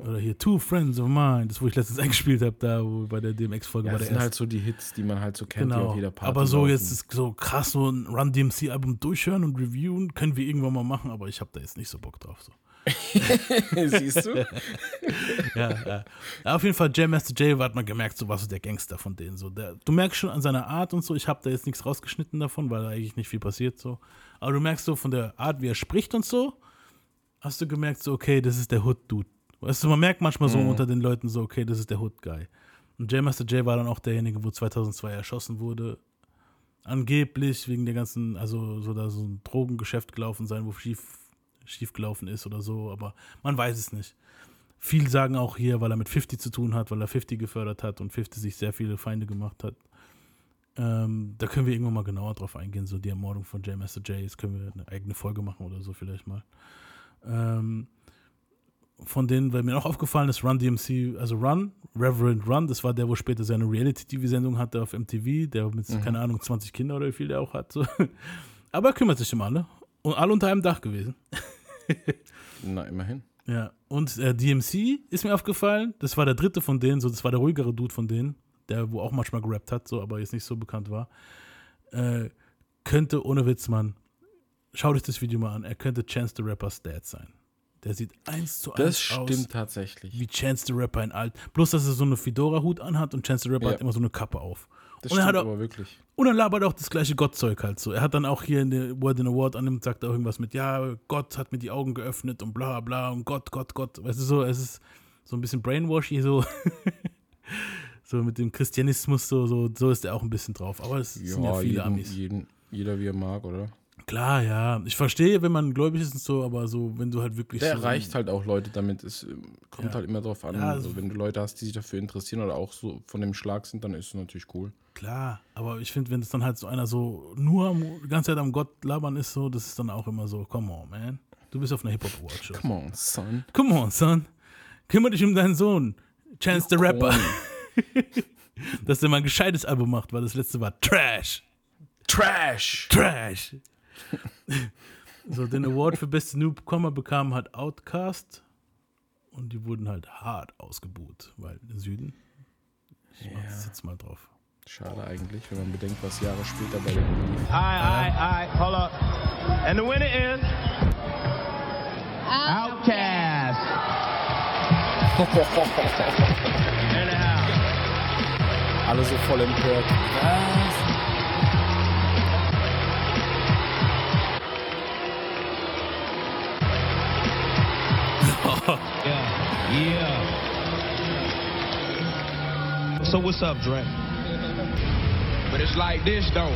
Oder hier Two Friends of Mine, das wo ich letztens eingespielt habe, da wo bei der DMX-Folge Ja, bei das der sind ersten. halt so die Hits, die man halt so kennt, die Genau. auf jeder Party aber so laufen. jetzt ist so krass so ein Run DMC Album durchhören und reviewen können wir irgendwann mal machen, aber ich habe da jetzt nicht so Bock drauf. So. Siehst du? Ja, ja. auf jeden Fall Jam Master Jay hat man gemerkt, so was so der Gangster von denen so. Der, du merkst schon an seiner Art und so. Ich habe da jetzt nichts rausgeschnitten davon, weil da eigentlich nicht viel passiert so. Aber du merkst so von der Art, wie er spricht und so, hast du gemerkt so, okay, das ist der Hood Dude. Weißt du, man merkt manchmal so unter den Leuten so, okay, das ist der Hood Guy. Und Jam Master Jay war dann auch derjenige, wo 2002 erschossen wurde. Angeblich wegen der ganzen, also so da so ein Drogengeschäft gelaufen sein, wo schief, schief gelaufen ist oder so, aber man weiß es nicht. Viel sagen auch hier, weil er mit 50 zu tun hat, weil er 50 gefördert hat und 50 sich sehr viele Feinde gemacht hat. Ähm, da können wir irgendwann mal genauer drauf eingehen, so die Ermordung von J. Master J. Jetzt können wir eine eigene Folge machen oder so vielleicht mal. Ähm, von denen, weil mir auch aufgefallen ist, Run DMC, also Run, Reverend Run, das war der, wo später seine Reality-TV-Sendung hatte auf MTV, der mit, keine Ahnung, 20 Kinder oder wie viel der auch hat. So. Aber er kümmert sich um alle. Und alle unter einem Dach gewesen. Na, immerhin. Ja, und äh, DMC ist mir aufgefallen. Das war der dritte von denen, so das war der ruhigere Dude von denen, der wo auch manchmal gerappt hat, so aber jetzt nicht so bekannt war. Äh, könnte ohne Witz, Mann. Schau dich das Video mal an. Er könnte Chance the Rapper's Dad sein. Der sieht eins zu Das eins stimmt aus tatsächlich. wie Chance the Rapper in alt. Bloß, dass er so eine Fedora-Hut anhat und Chance the Rapper Ja. hat immer so eine Kappe auf. Das und er stimmt auch, aber wirklich. und er labert auch das gleiche Gottzeug halt so. Er hat dann auch hier in der Word in Award annimmt, sagt er irgendwas mit, ja, Gott hat mir die Augen geöffnet und bla bla und Gott, Gott, Gott. Weißt du so, es ist so ein bisschen brainwashy, so. so mit dem Christianismus, so, so, so ist er auch ein bisschen drauf. Aber es sind ja viele jeden, Amis. jeden, jeder wie er mag, oder? Klar, ja. Ich verstehe, wenn man gläubig ist und so, aber so, wenn du halt wirklich Der so. erreicht halt auch Leute damit. Es ähm, kommt Ja. halt immer drauf an. Ja, also, also- wenn du Leute hast, die sich dafür interessieren oder auch so von dem Schlag sind, dann ist es natürlich cool. Klar, aber ich finde, wenn es dann halt so einer so nur am, die ganze Zeit am Gott labern ist, so, das ist dann auch immer so, come on, man. Du bist auf einer Hip-Hop-Award-Show. Come on, son. Come on, son. Kümmere dich um deinen Sohn. Chance the Rapper. Dass der mal ein gescheites Album macht, weil das letzte war Trash. Trash! Trash. so, den Award für beste Newcomer bekam halt Outcast. Und die wurden halt hart ausgebuht, weil im Süden. Ich mach das jetzt mal drauf. Schade eigentlich, wenn man bedenkt, was Jahre später bei den lief. Alright, alright, alright, hold up. And the winner is Outcast. House. Alle so voll empört. Yeah, yeah. So what's up, Dre? But it's like this though.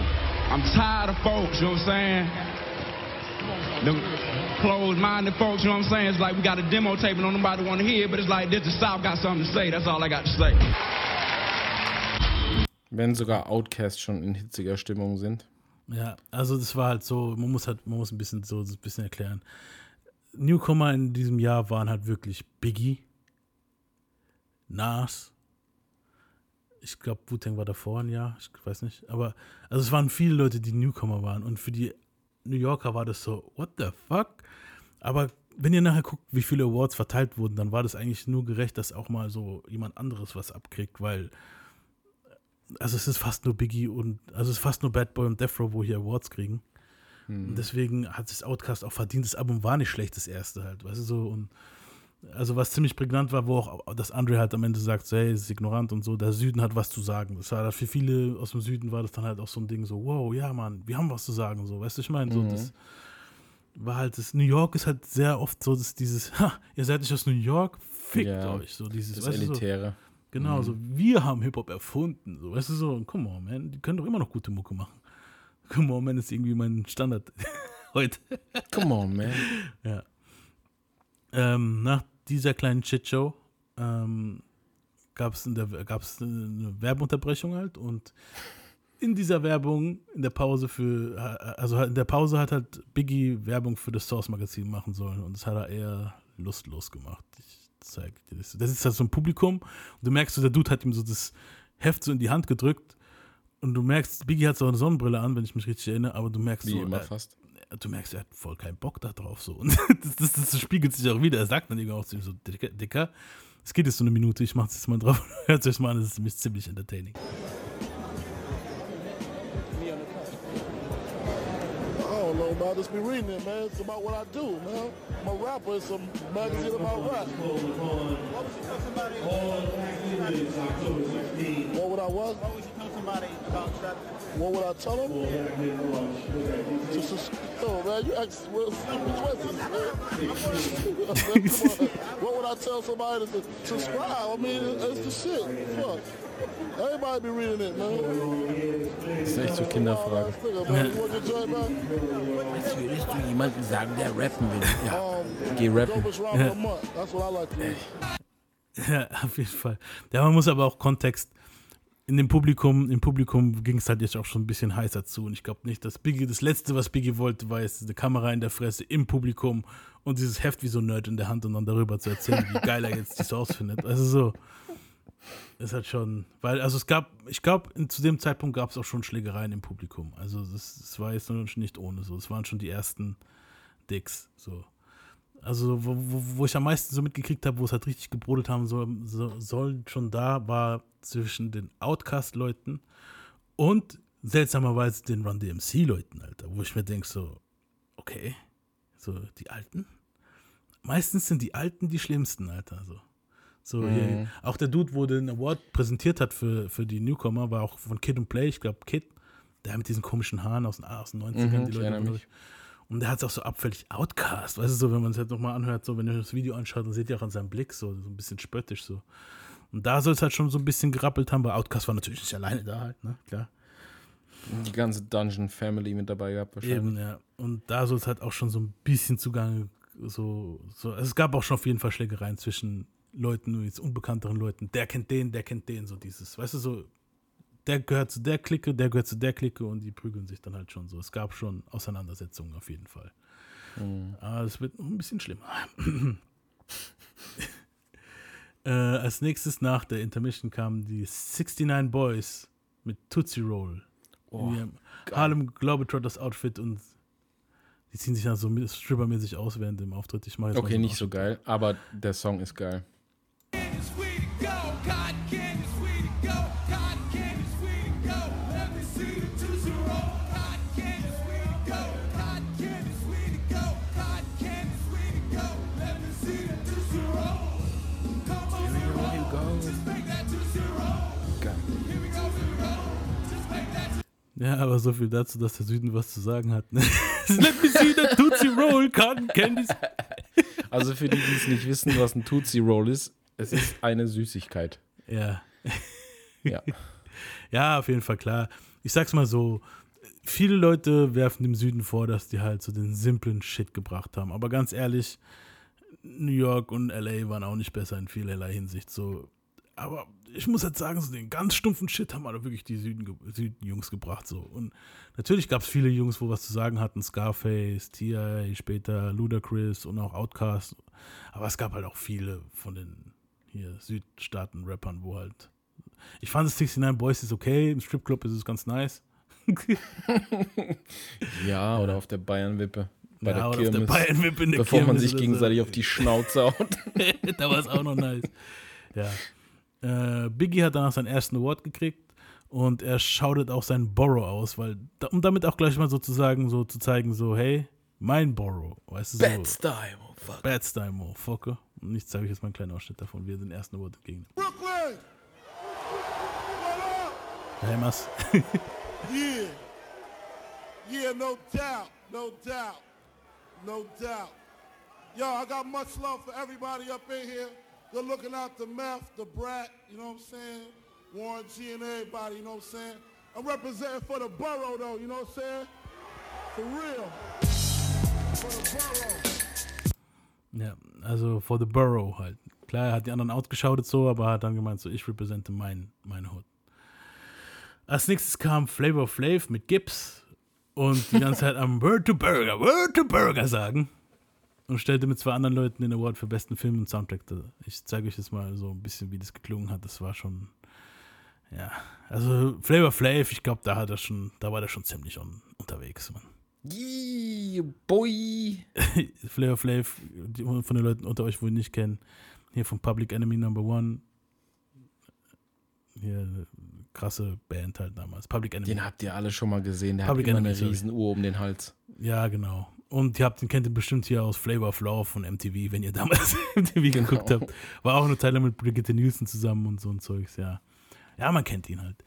I'm tired of folks, you know what I'm saying? Them closed-minded folks, you know what I'm saying? It's like we got a demo tape and don't nobody want to hear, it, but it's like this, the South got something to say. That's all I got to say. Wenn sogar Outcasts schon in hitziger Stimmung sind. Ja, also das war halt so, man muss halt, man muss ein bisschen so ein bisschen erklären. Newcomer in diesem Jahr waren halt wirklich Biggie, Nas, ich glaube Wu-Tang war davor ein Jahr, ich weiß nicht, aber also es waren viele Leute, die Newcomer waren und für die New Yorker war das so, what the fuck? Aber wenn ihr nachher guckt, wie viele Awards verteilt wurden, dann war das eigentlich nur gerecht, dass auch mal so jemand anderes was abkriegt, weil also es ist fast nur Biggie und also es ist fast nur Bad Boy und Death Row, wo hier Awards kriegen. Und deswegen hat sich Outcast auch verdient. Das Album war nicht schlecht, das erste halt, weißt du so. Und also was ziemlich prägnant war, wo auch das Andre halt am Ende sagt, so, hey, es ist ignorant und so, der Süden hat was zu sagen. Das war halt für viele aus dem Süden war das dann halt auch so ein Ding, so, wow, ja, Mann, wir haben was zu sagen, so, weißt du, ich meine, so, das war halt, das New York ist halt sehr oft so, dass dieses, ha, ihr seid nicht aus New York, fickt Ja, euch, so dieses, Das weißt du, so, Elitäre. Genau, so wir haben Hip-Hop erfunden. So, weißt du so, come on, man, die können doch immer noch gute Mucke machen. Come on, man, ist irgendwie mein Standard heute. Come on, man. Ja. Ähm, nach dieser kleinen Shitshow ähm, gab es eine Werbeunterbrechung halt und in dieser Werbung, in der Pause für, also in der Pause hat halt Biggie Werbung für das Source Magazin machen sollen und das hat er eher lustlos gemacht. Ich zeig dir das. Das ist halt so ein Publikum und du merkst so, der Dude hat ihm so das Heft so in die Hand gedrückt und du merkst, Biggie hat so eine Sonnenbrille an, wenn ich mich richtig erinnere, aber du merkst Wie so, immer er- fast. du merkst, er hat voll keinen Bock da drauf. So. Und das, das, das spiegelt sich auch wieder. Er sagt dann irgendwann auch zu ihm so, Dicker, Dicker, es geht jetzt so eine Minute, ich mach's jetzt mal drauf. Hört euch mal an, das ist ziemlich entertaining. I don't know about this. Be reading it, man. It's about what I do, man. I'm a rapper. It's a magazine about rap. What would I what? What would I tell them? To sus- oh, man, you ask real stupid questions, man. Man, come on. what would I tell somebody to subscribe? I mean, it's the shit. Fuck. Everybody be reading it, man. Das ist echt so Kinderfrage. Man? Würdest du jemanden sagen, der rappen will? Ja, geh rappen. Ja, auf jeden Fall. Ja, man muss aber auch Kontext. In dem Publikum, im Publikum ging es halt jetzt auch schon ein bisschen heißer zu. Und ich glaube nicht, dass Biggie, das Letzte, was Biggie wollte, war jetzt eine Kamera in der Fresse im Publikum und dieses Heft wie so ein Nerd in der Hand und dann darüber zu erzählen, wie geil er jetzt die Source findet. Also so. Ist halt schon, weil, also es gab, ich glaube, zu dem Zeitpunkt gab es auch schon Schlägereien im Publikum. Also das war jetzt nicht ohne so. Es waren schon die ersten Dicks. So. Also, wo, wo, wo ich am meisten so mitgekriegt habe, wo es halt richtig gebrodelt haben soll, so, soll schon da, war zwischen den Outcast-Leuten und seltsamerweise den Run DMC-Leuten, Alter, wo ich mir denke, so, okay, so die Alten. meistens sind die Alten die schlimmsten, Alter. So. So, hier, auch der Dude, wo den Award präsentiert hat für, für die Newcomer, war auch von Kid and Play, ich glaube Kid, der mit diesen komischen Haaren aus den, aus den 90ern, Mhm, die ich Leute. mich. Und der hat es auch so abfällig Outcast, weißt du, so, wenn man es halt nochmal anhört, so, wenn ihr das Video anschaut, dann seht ihr auch an seinem Blick so, so ein bisschen spöttisch so. Und da soll es halt schon so ein bisschen gerappelt haben, weil Outcast war natürlich nicht alleine da halt, ne, klar. Die ganze Dungeon Family mit dabei gehabt wahrscheinlich. Eben, ja. Und da soll es halt auch schon so ein bisschen Zugang, so, so. Also es gab auch schon auf jeden Fall Schlägereien zwischen Leuten, jetzt unbekannteren Leuten. Der kennt den, der kennt den, so dieses, weißt du, so, der gehört zu der Clique, der gehört zu der Clique und die prügeln sich dann halt schon so. Es gab schon Auseinandersetzungen auf jeden Fall. Aber es wird noch ein bisschen schlimmer. äh, als nächstes nach der Intermission kamen die 69 Boys mit Tootsie Roll. Oh, in ihrem Harlem Globetrotters Outfit und die ziehen sich dann so strippermäßig aus während dem Auftritt. Ich mache Okay, nicht so Ausschnitt. geil, aber der Song ist geil. Ja, aber so viel dazu, dass der Süden was zu sagen hat. Ne? Let me see that Tootsie Roll, Cotton Candies. Also für die, die es nicht wissen, was ein Tootsie Roll ist, es ist eine Süßigkeit. Ja. Ja. Ja, auf jeden Fall klar. Ich sag's mal so, viele Leute werfen dem Süden vor, dass die halt so den simplen Shit gebracht haben. Aber ganz ehrlich, New York und LA waren auch nicht besser in vielerlei Hinsicht. So. Aber ich muss jetzt sagen, so den ganz stumpfen Shit haben alle wirklich die Süden, ge- Süden-Jungs gebracht. So. Und natürlich gab es viele Jungs, wo was zu sagen hatten. Scarface, T.I., später Ludacris und auch Outkast. Aber es gab halt auch viele von den hier Südstaaten-Rappern, wo halt ich fand es 69 Boys ist okay, im Stripclub ist es ganz nice. Ja, oder auf der Bayern-Wippe. Bei ja, der oder auf der Kirmes. Bayernwip in der bevor man Kirmes sich oder gegenseitig so. auf die Schnauze haut. da war es auch noch nice. Ja. Äh, Biggie hat danach seinen ersten Award gekriegt und er schautet auch seinen Borrow aus, weil, um damit auch gleich mal sozusagen so zu zeigen, so, hey, mein Borrow, weißt du, so. Bad Style, oh fuck. Bad Style, Motherfucker. Und ich zeige euch jetzt mal einen kleinen Ausschnitt davon, wie er den ersten Award entgegen. Brooklyn! Hey, Mas. Yeah. Yeah, no doubt. No doubt. No doubt. Yo, I got much love for everybody up in here. Good looking out the meth, the brat, you know what I'm saying? Warren G and everybody, you know what I'm saying? I'm representing for the borough though, you know what I'm saying? For real. For the borough. Ja, also for the Borough halt. Klar, er hat die anderen outgeschautet so, aber hat dann gemeint, so ich repräsente mein, meine Hood. Als nächstes kam Flavor Flav mit Gibbs und die ganze Zeit am Word to Burger, Word to Burger sagen und stellte mit zwei anderen Leuten den Award für besten Film und Soundtrack. Ich zeige euch jetzt mal so ein bisschen, wie das geklungen hat. Das war schon, ja, also Flavor Flav, ich glaube, da hat er schon, da war der schon ziemlich on, unterwegs, Mann. Yeah, boy. Flavor Flav, die von den Leuten unter euch, wo ihn nicht kennen, hier von Public Enemy Number One. Hier, krasse Band halt damals. Public Enemy. Den habt ihr alle schon mal gesehen. Der Public hat immer Enemy, eine riesen Uhr um den Hals. Ja, genau. Und ihr habt den kennt ihr bestimmt hier aus Flavor of Love von MTV, wenn ihr damals MTV geguckt habt. War auch eine lang mit Brigitte Nielsen zusammen und so ein Zeugs, ja. Ja, man kennt ihn halt.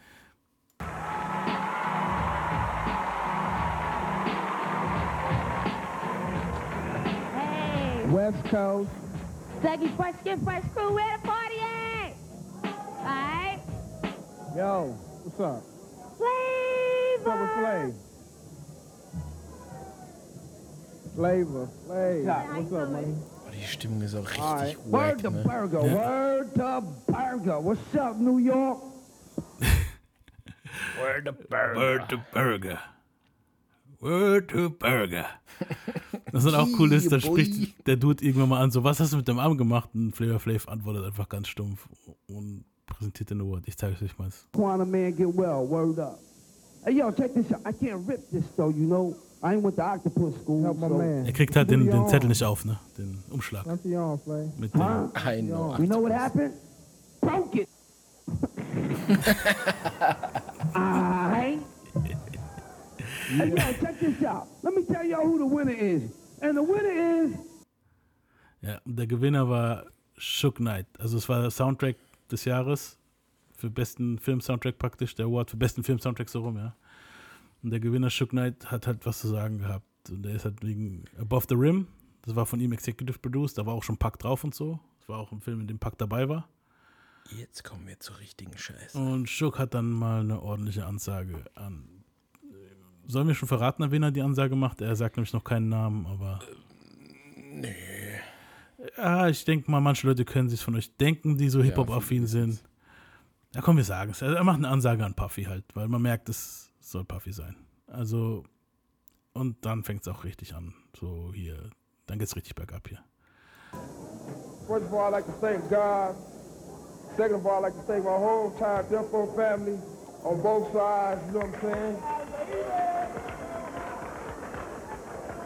Hey, West Coast. Dougie Fresh Skin Fresh Crew, where the party at? Alright, Yo, what's up? flavor. What's up Flavor, Flav. What's up, money? Oh, die Stimmung ist auch richtig right. wack, Word to ne? Burger. Word to Burger. What's up, New York? Word to Burger. Word to Burger. Das ist auch cool ist, da spricht der Dude irgendwann mal an, so, was hast du mit dem Arm gemacht? Und Flavor Flav antwortet einfach ganz stumpf und präsentiert den Award. Ich zeige es euch mal. Quantum man get well. Word up. Hey, yo, check this out. I can't rip this, though, you know. I ain't went to octopus school. Help my man. Er kriegt halt den, den Zettel nicht auf, ne? Den Umschlag. Mit dem, I know. You know what happened? Broke it. Alright. Hey, yo, check this out. Let me tell y'all who the winner is. And the winner is Ja, und der Gewinner war Shook Knight. Also es war der Soundtrack des Jahres für besten Film-Soundtrack praktisch, der Award für besten Film-Soundtrack so rum, ja. Und der Gewinner Shook Knight hat halt was zu sagen gehabt. Und der ist halt wegen Above the Rim, das war von ihm Executive Produced, da war auch schon Pack drauf und so. Das war auch ein Film, in dem Pack dabei war. Jetzt kommen wir zur richtigen Scheiße. Und Shook hat dann mal eine ordentliche Ansage an. Sollen wir schon verraten, an wen er die Ansage macht? Er sagt nämlich noch keinen Namen, aber. nee. Ja, ich denke mal, manche Leute können sich von euch denken, die so Hip-Hop-affin sind. Ja, komm, wir sagen es. Er macht eine Ansage an Puffy halt, weil man merkt, es soll Puffy sein. Also, und dann fängt es auch richtig an. So hier, dann geht's richtig bergab hier. First of all, I'd like to thank God. Second of all, I'd like to thank my whole entire Defo family on both sides, you know what I'm saying?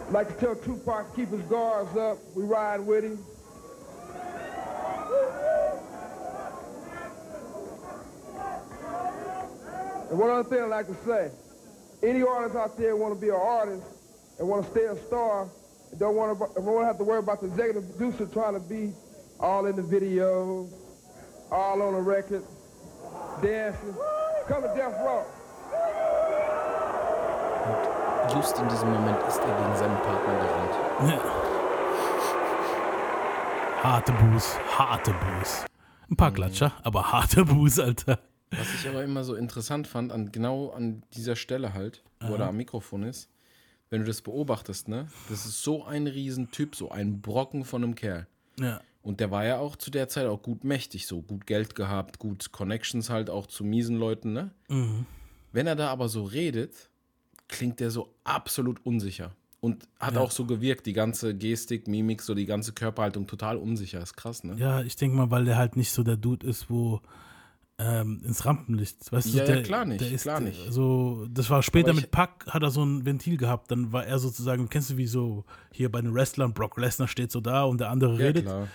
I'd like to tell Tupac keep his guards up. We ride with him. And one other thing I'd like to say, any artist out there want to be an artist and want to stay a star, and don't want to, don't want to have to worry about the executive producer trying to be all in the video, all on the record, dancing. Come to Death Row. Just in diesem Moment ist er gegen seinen Partner gerannt. Ja. Harte Buß, harte Buß. Ein paar Klatscher, aber harte Buß, Alter. Was ich aber immer so interessant fand, an, genau an dieser Stelle halt, wo er da am Mikrofon ist, wenn du das beobachtest, ne? Das ist so ein Riesentyp, so ein Brocken von einem Kerl. Ja. Und der war ja auch zu der Zeit auch gut mächtig, so gut Geld gehabt, gut Connections halt auch zu miesen Leuten, ne? Wenn er da aber so redet, klingt der so absolut unsicher. Und hat Ja. auch so gewirkt, die ganze Gestik, Mimik, so die ganze Körperhaltung total unsicher. Ist krass, ne? Ja, ich denke mal, weil der halt nicht so der Dude ist, wo ähm, ins Rampenlicht, weißt du, Ja, ja, der, klar nicht, der ist, klar nicht. So, das war später mit Pack, hat er so ein Ventil gehabt, dann war er sozusagen, kennst du wie so hier bei den Wrestlern, Brock Lesnar steht so da und der andere Ja, redet, klar.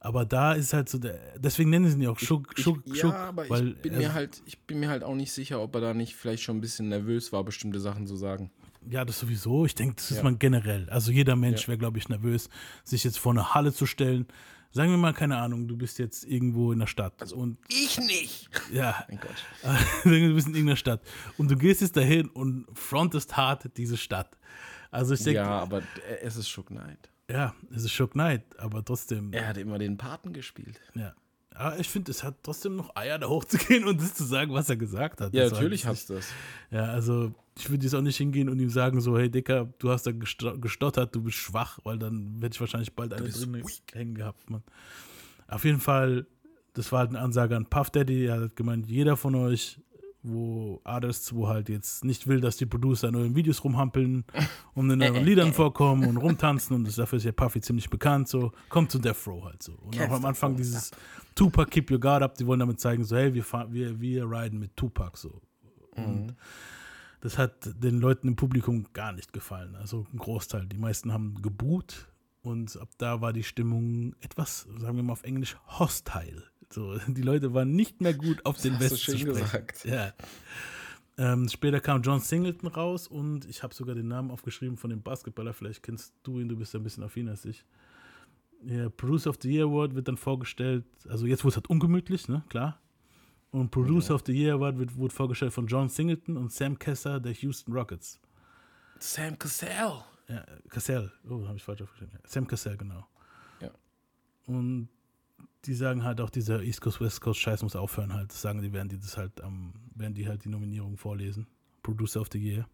aber da ist halt so, der, deswegen nennen sie ihn ja auch Schuck, Ich, Schuck, ja, Schuck, aber weil ich bin, er, mir halt, ich bin mir halt auch nicht sicher, ob er da nicht vielleicht schon ein bisschen nervös war, bestimmte Sachen zu sagen. Ja, das sowieso. Ich denke, das ist Ja. man generell. Also jeder Mensch Ja. wäre, glaube ich, nervös, sich jetzt vor eine Halle zu stellen. Sagen wir mal, keine Ahnung, du bist jetzt irgendwo in der Stadt Also und Ich nicht! ja, Mein Gott. du bist in irgendeiner Stadt und du gehst jetzt dahin und frontest hart diese Stadt. Also ich denke, Ja, ja, aber es ist Shook Knight. es ist Shock Knight, aber trotzdem, Er hat immer den Paten gespielt. ja. Aber ich finde, es hat trotzdem noch Eier, da hochzugehen und das zu sagen, was er gesagt hat. Ja, Das natürlich hast du das. Ja, also ich würde jetzt auch nicht hingehen und ihm sagen, so, hey Dicker, du hast da gesto- gestottert, du bist schwach, weil dann hätte ich wahrscheinlich bald eine drin weak. hängen gehabt, Mann. Auf jeden Fall, das war halt eine Ansage an Puff Daddy, er hat gemeint, jeder von euch, wo Artists, wo halt jetzt nicht will, dass die Producer in euren Videos rumhampeln und in euren Liedern vorkommen und rumtanzen und das, dafür ist ja Puffy ziemlich bekannt, so, kommt zu Death Row halt so. Und auch am Anfang dieses Tupac Keep Your Guard Up, die wollen damit zeigen, so, hey, wir, fahren, wir, wir riden mit Tupac so. Und das hat den Leuten im Publikum gar nicht gefallen. Also ein Großteil. Die meisten haben geboot und ab da war die Stimmung etwas, sagen wir mal auf Englisch, hostile. So, die Leute waren nicht mehr gut auf den hast du West schön zu sprechen. gesagt. Ja. Ähm, später kam John Singleton raus und ich habe sogar den Namen aufgeschrieben von dem Basketballer. Vielleicht kennst du ihn, du bist ja ein bisschen affiner als ich. Ja, Producer of the Year Award wird dann vorgestellt. Also jetzt wurde es halt ungemütlich, ne? Klar. Und Producer of the Year Award wird, wurde vorgestellt von John Singleton und Sam Kessler der Houston Rockets. Sam Cassell. Ja, Cassell. Oh, habe ich falsch aufgeschrieben. Ja, Sam Cassell, genau. Ja. Und die sagen halt auch, dieser East Coast, West Coast Scheiß muss aufhören halt. Das sagen die, werden die das halt am, werden die halt die Nominierung vorlesen. Producer of the Year.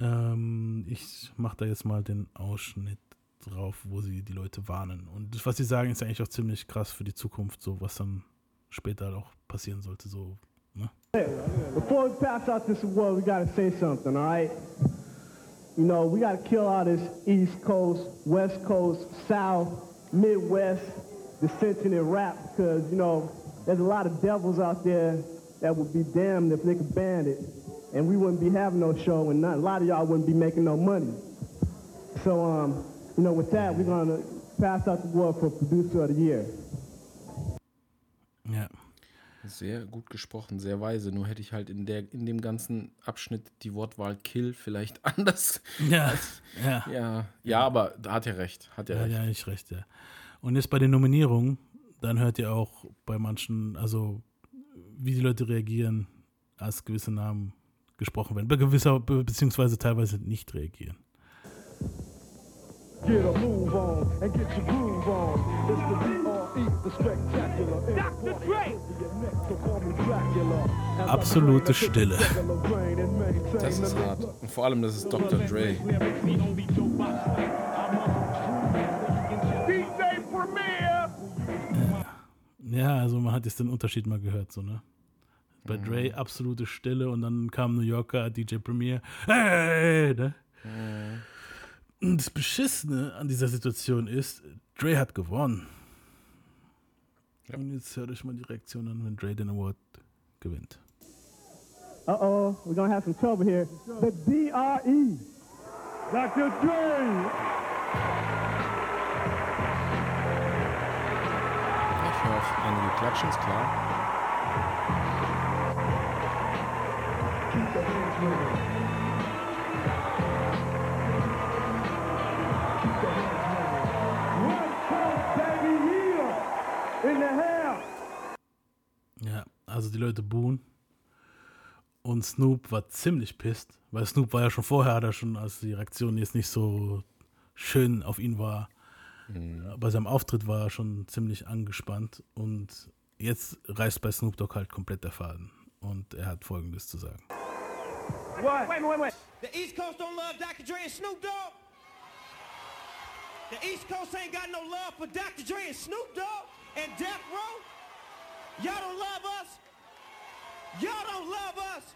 Ähm, ich mache da jetzt mal den Ausschnitt drauf, wo sie die Leute warnen. Und das, was sie sagen, ist eigentlich auch ziemlich krass für die Zukunft, so was dann später auch passieren sollte. So, ne? Before we pass out this award, we gotta say something, all right? You know, we gotta kill all this East Coast, West Coast, South, Midwest dissension in rap because, you know, there's a lot of devils out there that would be damned if they could ban it. And we wouldn't be having no show and none, a lot of y'all wouldn't be making no money. So, um, you know, with that, we're gonna pass out the award for Producer of the Year. Ja. Sehr gut gesprochen, sehr weise. Nur hätte ich halt in, der, in dem ganzen Abschnitt die Wortwahl Kill vielleicht anders. Ja, ja. Ja, ja, aber da hat er recht. Hat er Ja, recht. ja, nicht recht, ja. Und jetzt bei den Nominierungen, dann hört ihr auch bei manchen, also wie die Leute reagieren, als gewisse Namen gesprochen werden. Bei gewisser, be beziehungsweise teilweise nicht reagieren. Get a move on and get your groove on. It's the D.R.E., the spectacular. Dr. Dre! So call me Dracula. As I Absolute Stille. Das ist hart. Und vor allem, das ist Dr. Dre. Ja, also man hat jetzt den Unterschied mal gehört, so, ne? Bei Mhm. Dre absolute Stille und dann kam New Yorker, DJ Premier, hey, ne? Mhm. Und das Beschissene an dieser Situation ist, Dre hat gewonnen. Und jetzt hört euch mal die Reaktion an, wenn Dre den Award gewinnt. Uh-oh, we're gonna have some trouble here. The D.R.E. Dr. Dre! Einige Klatschen, ist klar. Ja, also die Leute buhen. Und Snoop war ziemlich pisst, weil Snoop war ja schon vorher, er schon, als die Reaktion jetzt nicht so schön auf ihn war, bei seinem Auftritt war er schon ziemlich angespannt und jetzt reißt bei Snoop Dogg halt komplett der Faden. Und er hat folgendes zu sagen. What? Wait, wait, wait. The East Coast don't love Dr. Dre and Snoop Dogg. The East Coast ain't got no love for Dr. Dre and Snoop Dogg and Death Row. Y'all don't love us. Y'all don't love us.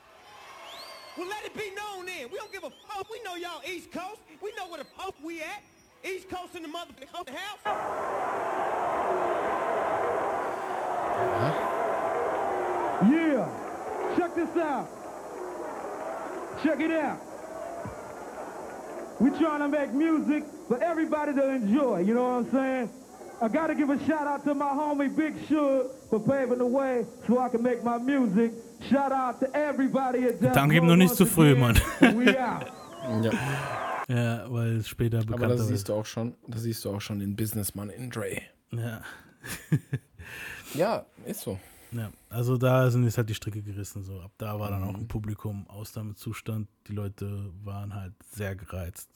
Well, let it be known then. We don't give a fuck. We know y'all East Coast. We know where the fuck we at. East Coast in the motherfucking house. Uh-huh. Yeah, check this out. Check it out. We're trying to make music for everybody to enjoy, you know what I'm saying? I gotta give a shout out to my homie Big Suge for paving the way so I can make my music. Shout out to everybody at Death Danke ihm Row noch nicht zu früh. Mann. We out. Ja. Ja, weil es später Aber bekannt das siehst du auch schon, da siehst du auch schon den Businessman in Dre. Ja. Ja, ist so. Ja, also da sind jetzt halt die Stricke gerissen. So. Ab da war dann auch ein Publikum Ausnahmezustand. Die Leute waren halt sehr gereizt.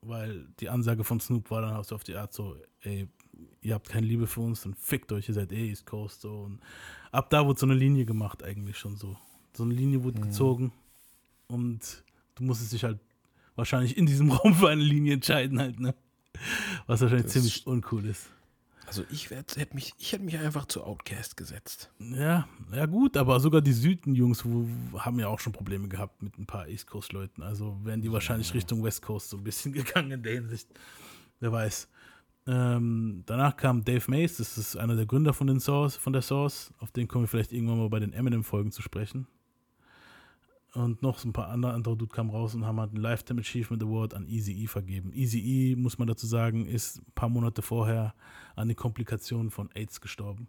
Weil die Ansage von Snoop war dann auch so auf die Art so, ey, ihr habt keine Liebe für uns, dann fickt euch, ihr seid eh East Coast. So. Und ab da wurde so eine Linie gemacht eigentlich schon so. So eine Linie wurde gezogen und du musstest dich halt wahrscheinlich in diesem Raum für eine Linie entscheiden halt, ne? Was wahrscheinlich Das ziemlich uncool ist. Also ich hätte mich, ich hätte mich einfach zu Outcast gesetzt. Ja, ja gut, aber sogar die Süden-Jungs haben ja auch schon Probleme gehabt mit ein paar East Coast-Leuten. Also wären die wahrscheinlich Richtung West Coast so ein bisschen gegangen in der Hinsicht. Wer weiß. Ähm, danach kam Dave Mace, das ist einer der Gründer von, den Source, von der Source. Auf den kommen wir vielleicht irgendwann mal bei den Eminem-Folgen zu sprechen. Und noch so ein paar andere, andere Dude kamen raus und haben halt einen Lifetime Achievement Award an Easy E vergeben. Easy E, muss man dazu sagen, ist ein paar Monate vorher an den Komplikationen von AIDS gestorben.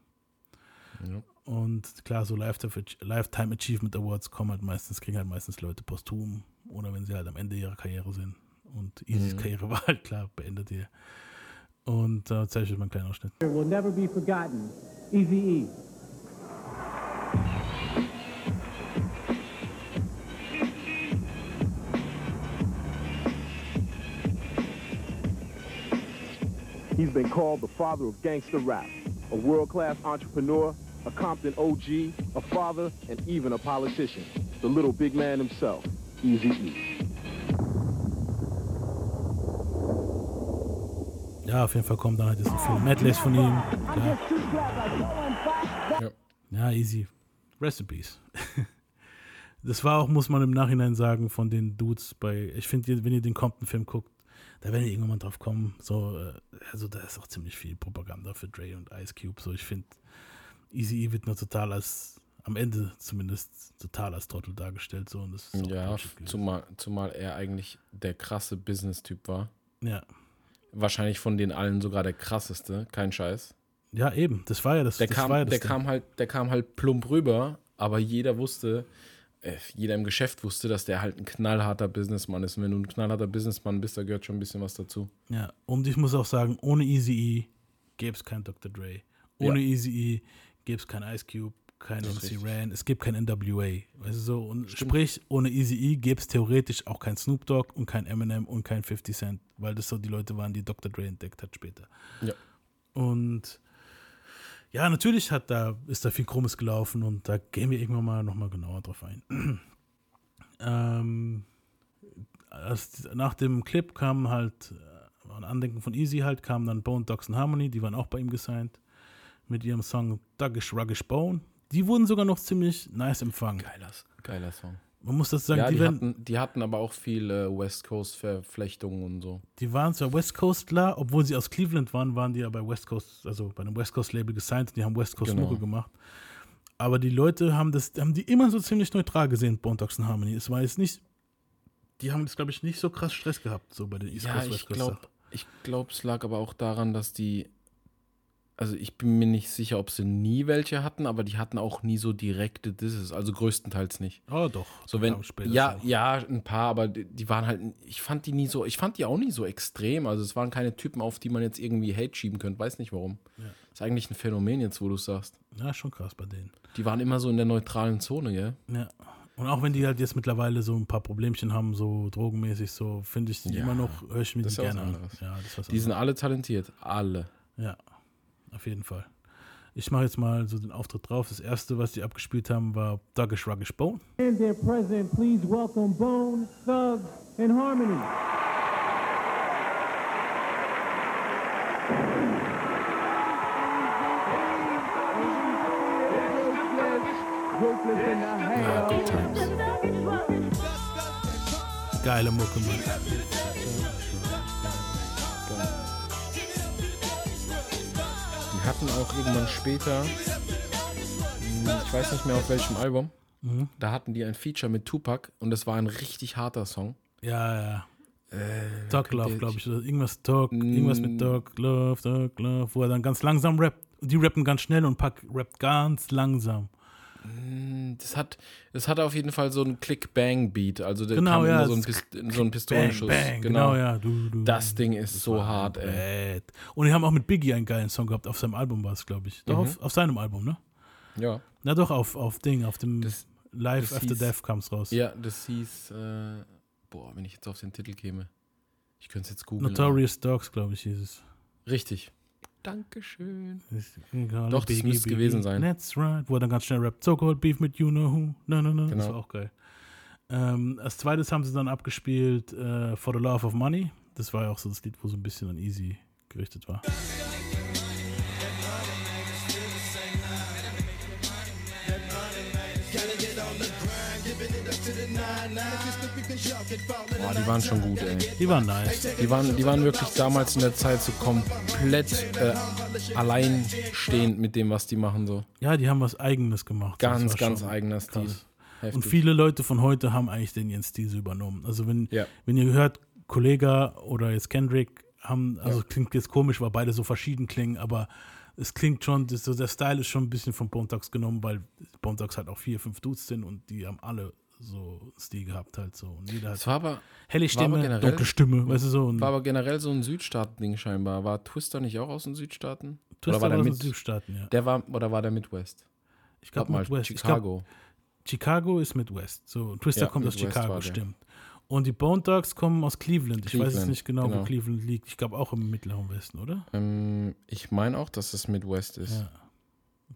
Und klar, so Lifetime, Lifetime Achievement Awards kommen halt meistens, kriegen halt meistens Leute posthum oder wenn sie halt am Ende ihrer Karriere sind. Und Easys Karriere war halt klar beendet hier. Und da zeige ich euch mal einen kleinen Ausschnitt. will never be forgotten. Easy E. He's been called the father of gangster rap, a world-class entrepreneur, a Compton OG, a father, and even a politician. The little big man himself, Easy E. Ja, auf jeden Fall kommen dann halt jetzt so viele Medleys von ihm. Ja. Ja, easy. Recipes. Das war auch, muss man im Nachhinein sagen, von den Dudes bei, ich finde, wenn ihr den Compton-Film guckt, da werden irgendwann mal drauf kommen. So, äh, also da ist auch ziemlich viel Propaganda für Dre und Ice Cube. So, ich finde, Easy E wird nur total als, am Ende zumindest, total als Trottel dargestellt. So, und das Ja, zumal, zumal er eigentlich der krasse Business-Typ war. Ja, Wahrscheinlich von den allen sogar der krasseste, kein Scheiß. Ja, eben. Das war ja das. Der, das kam, ja das der, Ding. kam halt, der kam halt plump rüber, aber jeder wusste, jeder im Geschäft wusste, dass der halt ein knallharter Businessmann ist. Und wenn du ein knallharter Businessmann bist, da gehört schon ein bisschen was dazu. Ja, und ich muss auch sagen, ohne Easy E gäbe es kein Dr. Dre. Ohne Easy E gäbe es kein Ice Cube, kein MC. Ran, es gibt kein NWA. Weißt du so? Und sprich, ohne Easy E gäbe es theoretisch auch kein Snoop Dogg und kein Eminem und kein 50 Cent, weil das so die Leute waren, die Dr. Dre entdeckt hat später. Ja. Und ja, natürlich hat da, ist da viel Krummes gelaufen und da gehen wir irgendwann mal nochmal genauer drauf ein. ähm, als, nach dem Clip kam halt, äh, ein Andenken von Easy halt, kamen dann Bone Dogs and Harmony, die waren auch bei ihm gesigned, mit ihrem Song Duggish Ruggish Bone. Die wurden sogar noch ziemlich nice empfangen. Geiler, geiler Song. Man muss das sagen, ja, die, die, werden, hatten, die hatten aber auch viele West Coast-Verflechtungen und so. die waren zwar West Coastler, obwohl sie aus Cleveland waren, waren die ja bei West Coast, also bei einem West Coast Label gesigned und die haben West Coast Genau. Gemacht. Aber die Leute haben das, haben die immer so ziemlich neutral gesehen, Bone Dogs and Harmony. Es war jetzt nicht, die haben das, glaube ich, nicht so krass Stress gehabt, so bei den East Ja, Coast, West Coast ich glaube, es lag aber auch daran, dass die, also ich bin mir nicht sicher, ob sie nie welche hatten, aber die hatten auch nie so direkte Disses, also größtenteils nicht. Oh, doch. So wenn, ja, noch. ja, ein paar, aber die, die waren halt, ich fand die nie so, ich fand die auch nie so extrem. Also es waren keine Typen, auf die man jetzt irgendwie Hate schieben könnte, weiß nicht warum. Ist eigentlich ein Phänomen jetzt, wo du es sagst. Ja, schon krass bei denen. Die waren immer so in der neutralen Zone, gell? Ja. Und auch wenn die halt jetzt mittlerweile so ein paar Problemchen haben, so drogenmäßig, so finde ich die Ja, immer noch, höre ich mir das die ja gerne an. Ja, das ist was Die sind alle talentiert, alle. Ja, auf jeden Fall. Ich mache jetzt mal so den Auftritt drauf. Das erste, was die abgespielt haben, war Duggish Ruggish Bone. And their president, please welcome Bone, Thugs, and Harmony. Ja, house. Good Times. Geile Mucke, Mann. Hatten auch irgendwann später, hm, ich weiß nicht mehr auf welchem Album, Mhm. da hatten die ein Feature mit Tupac und das war ein richtig harter Song. Ja, ja. Äh, Talk Love, glaube ich. Oder irgendwas Talk, irgendwas mit. Talk Love, Talk Love, wo er dann ganz langsam rappt. Die rappen ganz schnell und Pack rappt ganz langsam. Das hat, das hat auf jeden Fall so einen Click-Bang-Beat, also der Genau, kam ja, immer so ein, das- Pist so ein Pistolenschuss. Bang, bang, genau. genau, ja. Du, du, Das Ding ist so hart, ey. Bad. Und die haben auch mit Biggie einen geilen Song gehabt. Auf seinem Album war es, glaube ich. Doch, Mhm. auf, auf seinem Album, ne? Ja. Na doch, auf, auf Ding, auf dem Das- Live das After hieß- Death kam es raus. Ja, das hieß, äh, boah, wenn ich jetzt auf den Titel käme. Ich könnte es jetzt googeln. Notorious Dogs, glaube ich, hieß es. Richtig. Dankeschön. Doch, Doch, das müsste gewesen sein. That's right. Wo er dann ganz schnell rappt. So called beef mit you know who. No, no, no. Das Genau. war auch geil. Ähm, als zweites haben sie dann abgespielt äh, For the Love of Money. Das war ja auch so das Lied, wo so ein bisschen an Easy gerichtet war. Boah, die waren schon gut, ey. Die waren nice. Die waren, die waren wirklich damals in der Zeit so komplett äh, alleinstehend mit dem, was die machen. So. Ja, die haben was Eigenes gemacht. Ganz, ganz eigener Stil. Und viele Leute von heute haben eigentlich den ihren Stil so übernommen. Also wenn, Ja. wenn ihr hört, Kollega oder jetzt Kendrick haben, also klingt jetzt komisch, weil beide so verschieden klingen, aber es klingt schon, so der Style ist schon ein bisschen von Thugs genommen, weil Bone Thugs halt auch vier, fünf Dudes sind und die haben alle so Stil gehabt halt so. Und jeder hat war aber, helle war Stimme, generell- dunkle Stimme, weißt du so. Und war aber generell so ein Südstaaten-Ding scheinbar. War Twister nicht auch aus den Südstaaten? Twister oder war der war aus den mit? Südstaaten, ja. Der war, oder war der Midwest? Ich glaube mal, Midwest. Ich glaub, Chicago. Chicago ist Midwest. So, Twister Ja, kommt aus Midwest Chicago, war der. stimmt. Und die Bone Dogs kommen aus Cleveland. Ich weiß jetzt Cleveland, nicht genau, wo genau. Cleveland liegt. Ich glaube auch im mittleren Westen, oder? ähm, ich meine auch, dass es Midwest ist. Ja.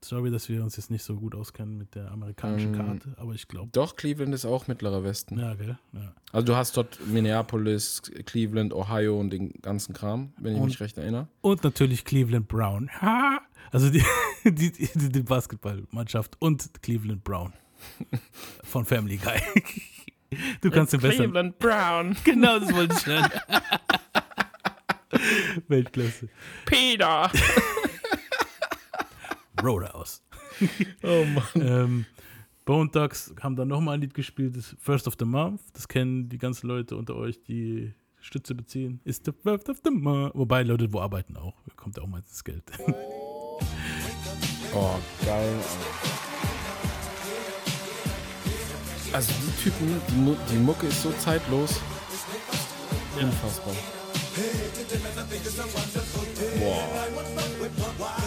Sorry, dass wir uns jetzt nicht so gut auskennen mit der amerikanischen Ähm, Karte, aber ich glaube. Doch, Cleveland ist auch mittlerer Westen. Ja, gell? Ja. Also du hast dort Minneapolis, Cleveland, Ohio und den ganzen Kram, wenn ich Und- mich recht erinnere. Und natürlich Cleveland Brown. Ha! Also die, die, die, die Basketballmannschaft und Cleveland Brown. Von Family Guy. Du kannst den besser. Cleveland Brown. Genau, das wollte ich hören. Weltklasse. Peter. Roadhouse. Oh Mann. ähm, Bone Thugs haben dann nochmal ein Lied gespielt, das First of the Month. Das kennen die ganzen Leute unter euch, die Stütze beziehen. Ist the First of the Month. Wobei Leute, wo arbeiten auch. Kommt ja auch meistens Geld. Oh, geil. Also die Typen, die, Mu die Mucke ist so zeitlos. Unfassbar. Boah.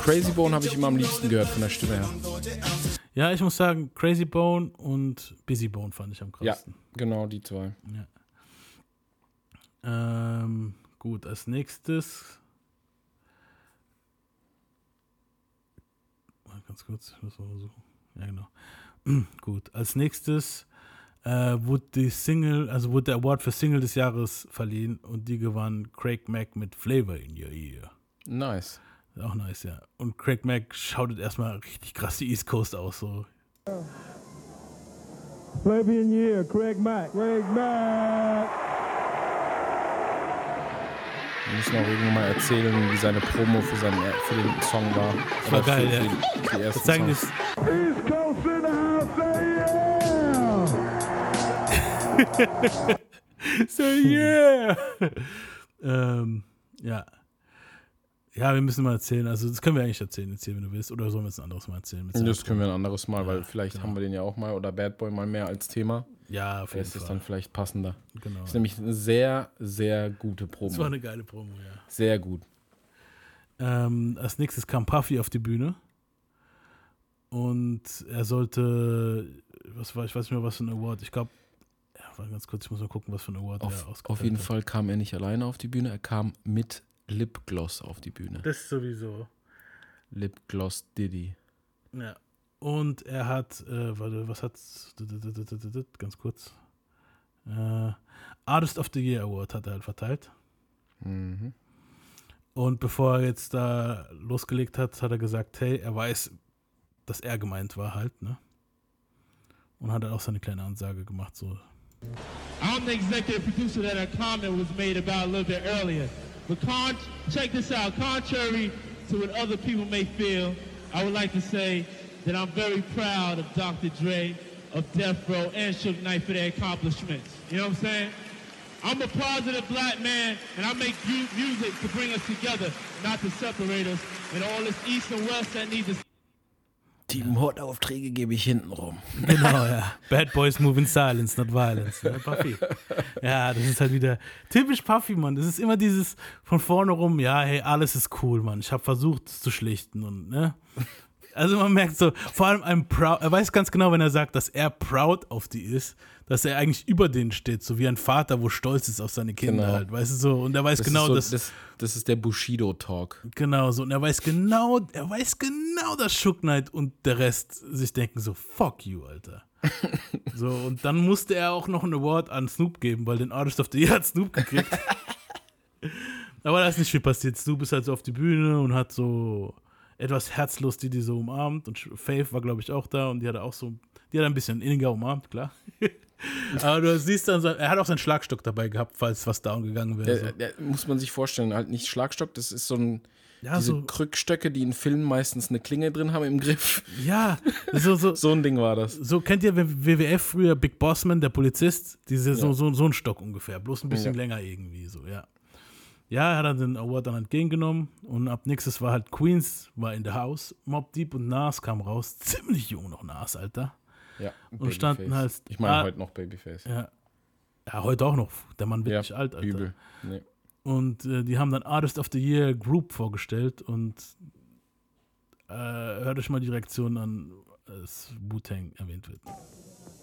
Crazy Bone habe ich immer am liebsten gehört von der Stimme her. Ja, ich muss sagen, Crazy Bone und Busy Bone fand ich am Ja, krassesten. genau, die zwei. Ähm, gut, als nächstes. Mal ganz kurz, ich muss mal suchen. Ja, genau. gut, als nächstes äh, wurde die Single, also wurde der Award für Single des Jahres verliehen und die gewann Craig Mack mit Flavor in Your Ear. Nice. Auch nice, ja. Und Craig Mack schautet erstmal richtig krass die East Coast aus. So. Flavor in your ear, Craig Mack. Craig Mack. Wir müssen auch irgendwann mal erzählen, wie seine Promo für, seinen, für den Song war. Das war Oder geil, für, ja. die, die Das ersten zeigen Songs. das, East Coast in the house, say yeah! So, yeah! ähm, ja. Ja, wir müssen mal erzählen. Also, das können wir eigentlich erzählen, erzählen, wenn du willst. Oder sollen wir es ein anderes Mal erzählen? Das können wir ein anderes Mal, weil vielleicht genau. haben wir den ja auch mal oder Bad Boy mal mehr als Thema. ja, auf jeden ist es Fall. dann vielleicht passender. genau. Das ist nämlich eine sehr, sehr gute Das war Promo. eine geile Promo, ja. Sehr gut. Ähm, als nächstes kam Puffy auf die Bühne. Und er sollte, was war, ich weiß nicht mehr, was für ein Award. Ich glaube, ja, ganz kurz, ich muss mal gucken, was für ein Award er Auf, ausgeteilt auf jeden hat. Fall kam er nicht alleine auf die Bühne, er kam mit Lipgloss auf die Bühne. Das sowieso. Lipgloss Diddy. Ja. Und er hat, äh, warte, was hat, ganz kurz. Äh, Artist of the Year Award hat er halt verteilt. Mhm. Und bevor er jetzt da losgelegt hat, hat er gesagt, hey, er weiß, dass er gemeint war halt, ne? Und hat dann auch seine kleine Ansage gemacht, so. I'm the executive producer that a comment was made about a little bit earlier. But con- check this out. Contrary to what other people may feel, I would like to say that I'm very proud of Dr. Dre, of Death Row, and Suge Knight for their accomplishments. You know what I'm saying? I'm a positive black man, and I make music to bring us together, not to separate us. And all this East and West that needs to Die Mordaufträge gebe ich hinten rum. Genau, ja. Bad Boys move in silence, not violence. Ne? Puffy. Ja, das ist halt wieder typisch Puffy, Mann. Das ist immer dieses von vorne rum, ja, hey, alles ist cool, Mann. Ich habe versucht, es zu schlichten und, ne? Also man merkt so, vor allem ein proud, er weiß ganz genau, wenn er sagt, dass er proud auf die ist, dass er eigentlich über denen steht, so wie ein Vater, wo stolz ist auf seine Kinder Genau. halt, weißt du so. Und er weiß Das genau, so, dass, das, das ist der Bushido-Talk. Genau so. Und er weiß genau, er weiß genau, dass Shook Knight und der Rest sich denken so, fuck you, Alter. so, und dann musste er auch noch einen Award an Snoop geben, weil den Artist of the Year hat Snoop gekriegt. Aber da ist nicht viel passiert. Snoop ist halt so auf die Bühne und hat so etwas herzlos die, die so umarmt. Und Faith war, glaube ich, auch da und die hat er auch so, die hat er ein bisschen inniger umarmt, klar. Aber du siehst dann, so, er hat auch seinen Schlagstock dabei gehabt, falls was down gegangen wäre. Der, So. der, muss man sich vorstellen, halt nicht Schlagstock, das ist so ein. Ja, diese so- Krückstöcke, die in Filmen meistens eine Klinge drin haben im Griff. Ja, so, so, So ein Ding war das. So kennt ihr WWF früher Big Bossman, der Polizist? Diese, so, Ja. so, so ein Stock ungefähr, bloß ein bisschen Ja. länger irgendwie, so, ja. Ja, er hat dann den Award dann entgegengenommen und ab nächstes war halt Queens, war in der House, Mob Deep und Nas kam raus, ziemlich jung noch Nas, Alter. Ja. Und standen halt- Ich meine Ah. heute noch Babyface. Ja. Ja, heute auch noch, der Mann wird Ja, nicht alt, Alter. übel. Nee. Und äh, die haben dann Artist of the Year Group vorgestellt und äh, hört euch mal die Reaktion an, als Wu-Tang erwähnt wird.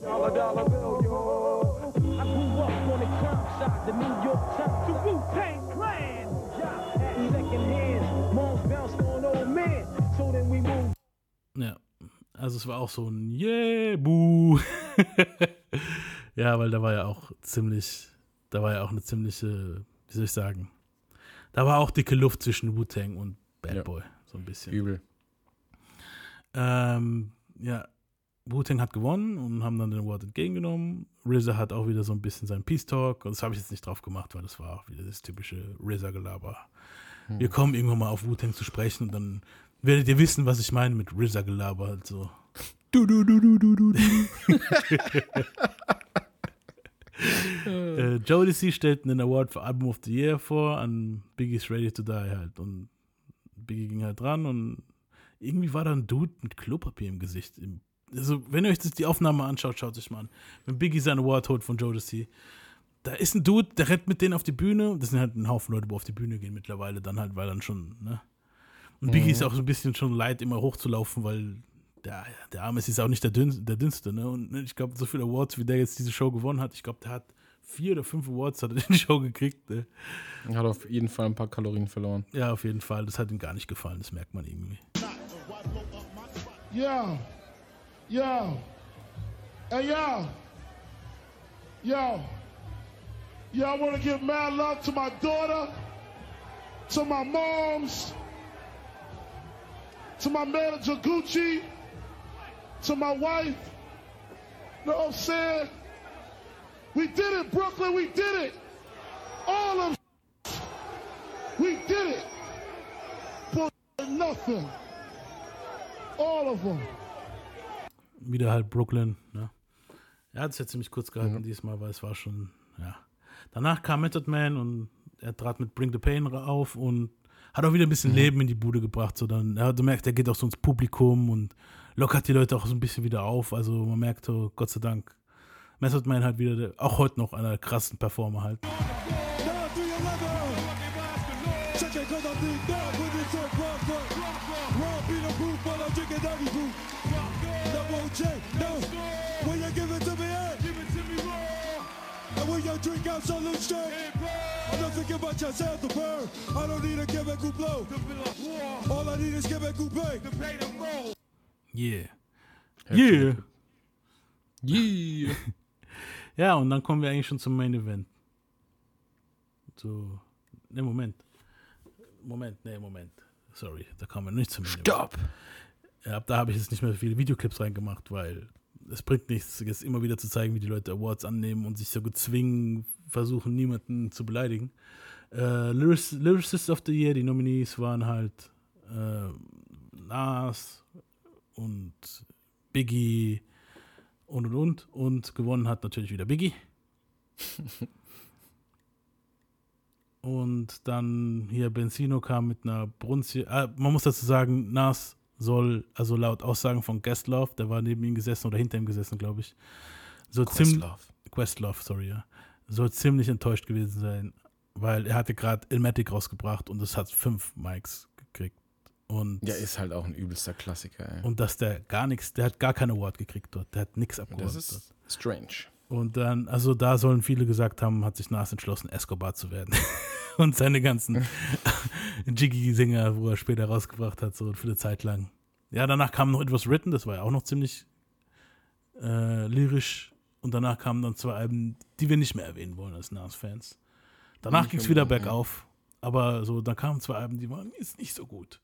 Dollar, dollar bill, yo. I grew up on the curb shot, the New York Times, the Wu-Tang Clan. Job at second hand, moms bounced on old man. So then we moved Ja, also es war auch so ein Yeah, buh. ja, weil da war ja auch ziemlich, da war ja auch eine ziemliche, wie soll ich sagen, da war auch dicke Luft zwischen Wu-Tang und Bad Ja. Boy, so ein bisschen. Übel. Ähm, ja, Wu-Tang hat gewonnen und haben dann den Award entgegengenommen. RZA hat auch wieder so ein bisschen seinen Peace Talk und das habe ich jetzt nicht drauf gemacht, weil das war auch wieder das typische RZA-Gelaber. Wir kommen irgendwann mal auf Wu-Tang zu sprechen und dann werdet ihr wissen, was ich meine mit RZA-Gelaber. Halt so. Du, du, du, du, du, du, äh, Jodeci stellt einen Award für Album of the Year vor an Biggie's Ready to Die halt und Biggie ging halt dran und irgendwie war da ein Dude mit Klopapier im Gesicht. Also, wenn ihr euch das, die Aufnahme anschaut, schaut sich mal an. Wenn Biggie seinen Award holt von Jodeci, da ist ein Dude, der rennt mit denen auf die Bühne. Das sind halt ein Haufen Leute, wo auf die Bühne gehen mittlerweile, dann halt, weil dann schon, ne? Und Biggie ist auch so ein bisschen schon leid, immer hochzulaufen, weil der, der Arme ist jetzt auch nicht der, Dünn, der dünnste, ne? Und ich glaube, so viele Awards, wie der jetzt diese Show gewonnen hat, ich glaube, der hat vier oder fünf Awards hat er in die Show gekriegt, ne? Hat auf jeden Fall ein paar Kalorien verloren. Ja, auf jeden Fall. Das hat ihm gar nicht gefallen, das merkt man irgendwie. Yo, yo, hey yo, yo, yo, I want to give mad love to my daughter, to my moms, to my manager Gucci, to my wife. Know what I'm saying? We did it, Brooklyn, we did it. All of we did it. For nothing. All of them. wieder halt Brooklyn. Ne? Er hat es jetzt ziemlich kurz gehalten diesmal, weil es war schon, ja. Danach kam Method Man und er trat mit Bring the Pain auf und hat auch wieder ein bisschen Leben in die Bude gebracht. So dann, er hat gemerkt, er geht auch so ins Publikum und lockert die Leute auch so ein bisschen wieder auf. Also man merkt so, Gott sei Dank, Method Man halt wieder, der, auch heute noch einer der krassen Performer halt. Drink out salute straight. I don't think about yourself to burn. I don't need a chemical blow. All I need is chemical pay. Yeah. Yeah. Yeah. Ja, und dann kommen wir eigentlich schon zum Main Event. So, ne, Moment. Moment, ne, Moment. Sorry, da kommen wir nicht zum Main Event. Stopp! Ja, ab da habe ich jetzt nicht mehr viele Videoclips reingemacht, weil es bringt nichts, jetzt immer wieder zu zeigen, wie die Leute Awards annehmen und sich so gezwungen versuchen, niemanden zu beleidigen. Äh, Lyrics, Lyricist of the Year, die Nominees waren halt äh, Nas und Biggie und und und. Und gewonnen hat natürlich wieder Biggie. Und dann hier Benzino kam mit einer Brunzi. Äh, man muss dazu sagen, Nas soll, also laut Aussagen von Questlove, der war neben ihm gesessen oder hinter ihm gesessen, glaube ich. So ziemlich. Questlove. Sorry, ja. Soll ziemlich enttäuscht gewesen sein, weil er hatte gerade Ilmatic rausgebracht und es hat fünf Mics gekriegt. Und, Ja, ist halt auch ein übelster Klassiker, ey. und dass der gar nichts, der hat gar keinen Award gekriegt dort, der hat nichts abgeholt. Das dort. ist strange. Und dann, also da sollen viele gesagt haben, hat sich Nas entschlossen, Escobar zu werden. und seine ganzen Jiggy-Singer, wo er später rausgebracht hat, so für eine Zeit lang. Ja, danach kam noch etwas Written, das war ja auch noch ziemlich äh, lyrisch. Und danach kamen dann zwei Alben, die wir nicht mehr erwähnen wollen als Nas-Fans. Danach ging es wieder bergauf. Aber so, dann kamen zwei Alben, die waren ist nicht so gut.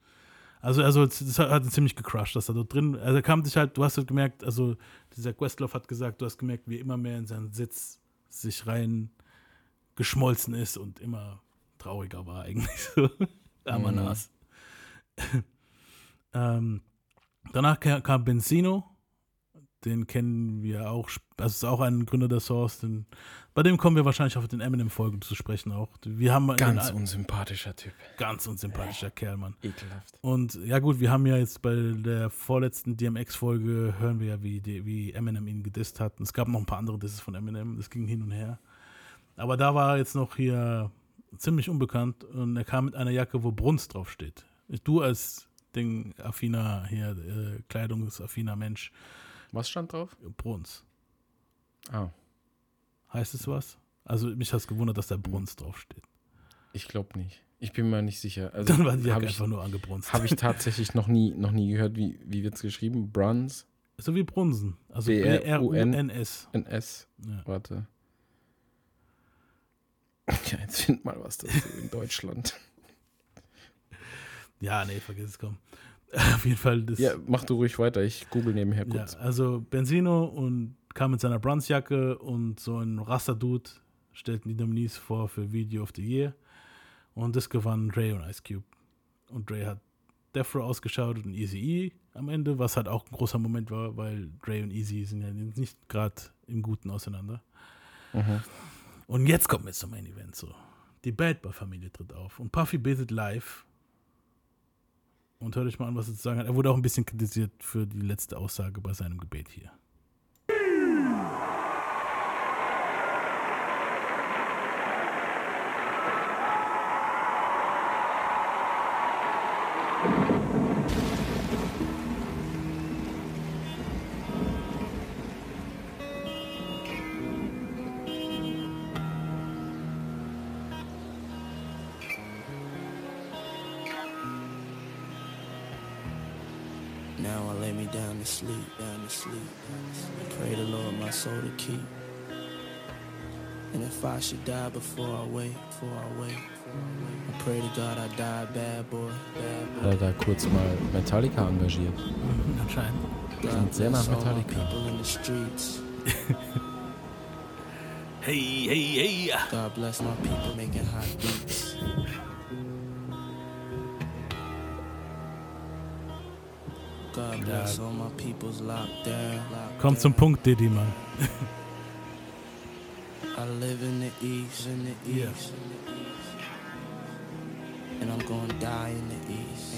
Also, also das hat ihn ziemlich gecrushed, dass er dort drin, also er kam sich halt, du hast halt gemerkt, also dieser Questlove hat gesagt, du hast gemerkt, wie er immer mehr in seinen Sitz sich rein geschmolzen ist und immer trauriger war eigentlich so. Armer Mhm. Ähm, danach ka- kam Benzino, den kennen wir auch, das ist auch ein Gründer der Source, den, bei dem kommen wir wahrscheinlich auf den Eminem-Folgen zu sprechen auch. Wir haben Ganz den- unsympathischer Typ. ganz unsympathischer Kerl, Mann. Ekelhaft. Und ja gut, wir haben ja jetzt bei der vorletzten DMX-Folge, hören wir ja, wie, wie Eminem ihn gedisst hat. Und es gab noch ein paar andere Disses von Eminem, das ging hin und her. Aber da war er jetzt noch hier ziemlich unbekannt und er kam mit einer Jacke, wo Brunst draufsteht. Du als Ding-affiner, hier, äh, kleidungsaffiner Mensch, Was stand drauf? Bruns. Ah, Heißt es was? Also mich hat es gewundert, dass da Brunst draufsteht. ich glaube nicht. Ich bin mir nicht sicher. Also, Dann war die Jacke habe einfach nur angebrunst. hab ich tatsächlich noch nie, noch nie gehört, wie, wie wird es geschrieben? Bruns? so wie Brunsen. Also B-R-U-N. B-R-U-N-S. NS. Ja. Warte. Ja, jetzt find mal was dazu in Deutschland. Ja, nee, vergiss es komm. Auf jeden Fall, das, Ja, mach du ruhig weiter. Ich google nebenher ja, kurz. also Benzino und kam mit seiner Brunsjacke und so ein Raster-Dude stellten die Nominees vor für Video of the Year. Und das gewann Dre und Ice Cube. Und Dre hat Death Row ausgeschaut und Easy E am Ende, was halt auch ein großer Moment war, weil Dre und Easy sind ja nicht gerade im Guten auseinander. Mhm. Und jetzt kommen wir zum Main Event so. Die Bad Boy Familie tritt auf und Puffy betet live Und hört euch mal an, was er zu sagen hat. Er wurde auch ein bisschen kritisiert für die letzte Aussage bei seinem Gebet hier. Lay me down to sleep, down to sleep. I pray the Lord my soul to keep. And if I should die before I wake, before I wake, I pray to God I die a bad boy, bad boy. Hat er da kurz mal Metallica engagiert. Anscheinend. Klingt sehr nach Bless Metallica. people in the streets. Hey, hey, hey. God bless my people making hot beats. Locked Komm zum. Punkt, Diddy, Mann. I live in the east, in the Yeah. east, in the east. and I'm gonna die in the east.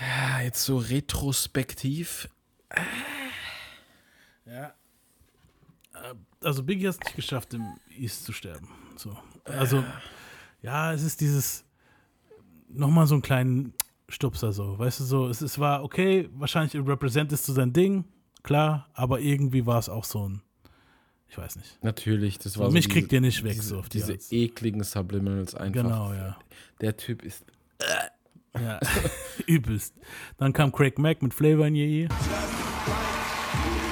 Ja, jetzt so retrospektiv. Ja. Äh, Also Biggie hat es nicht geschafft, im East zu sterben. So. Also, ja, es ist dieses nochmal so einen kleinen Stupser so. Weißt du, so, es, es war okay, wahrscheinlich representest du sein Ding, klar, aber irgendwie war es auch so ein, ich weiß nicht. Natürlich, das So, war so mich diese- kriegt ihr nicht weg, diese, so auf die diese Art. ekligen Subliminals einfach. Genau, ja. Der Typ ist. Ja, übelst. Dann kam Craig Mack mit Flavor in Ear.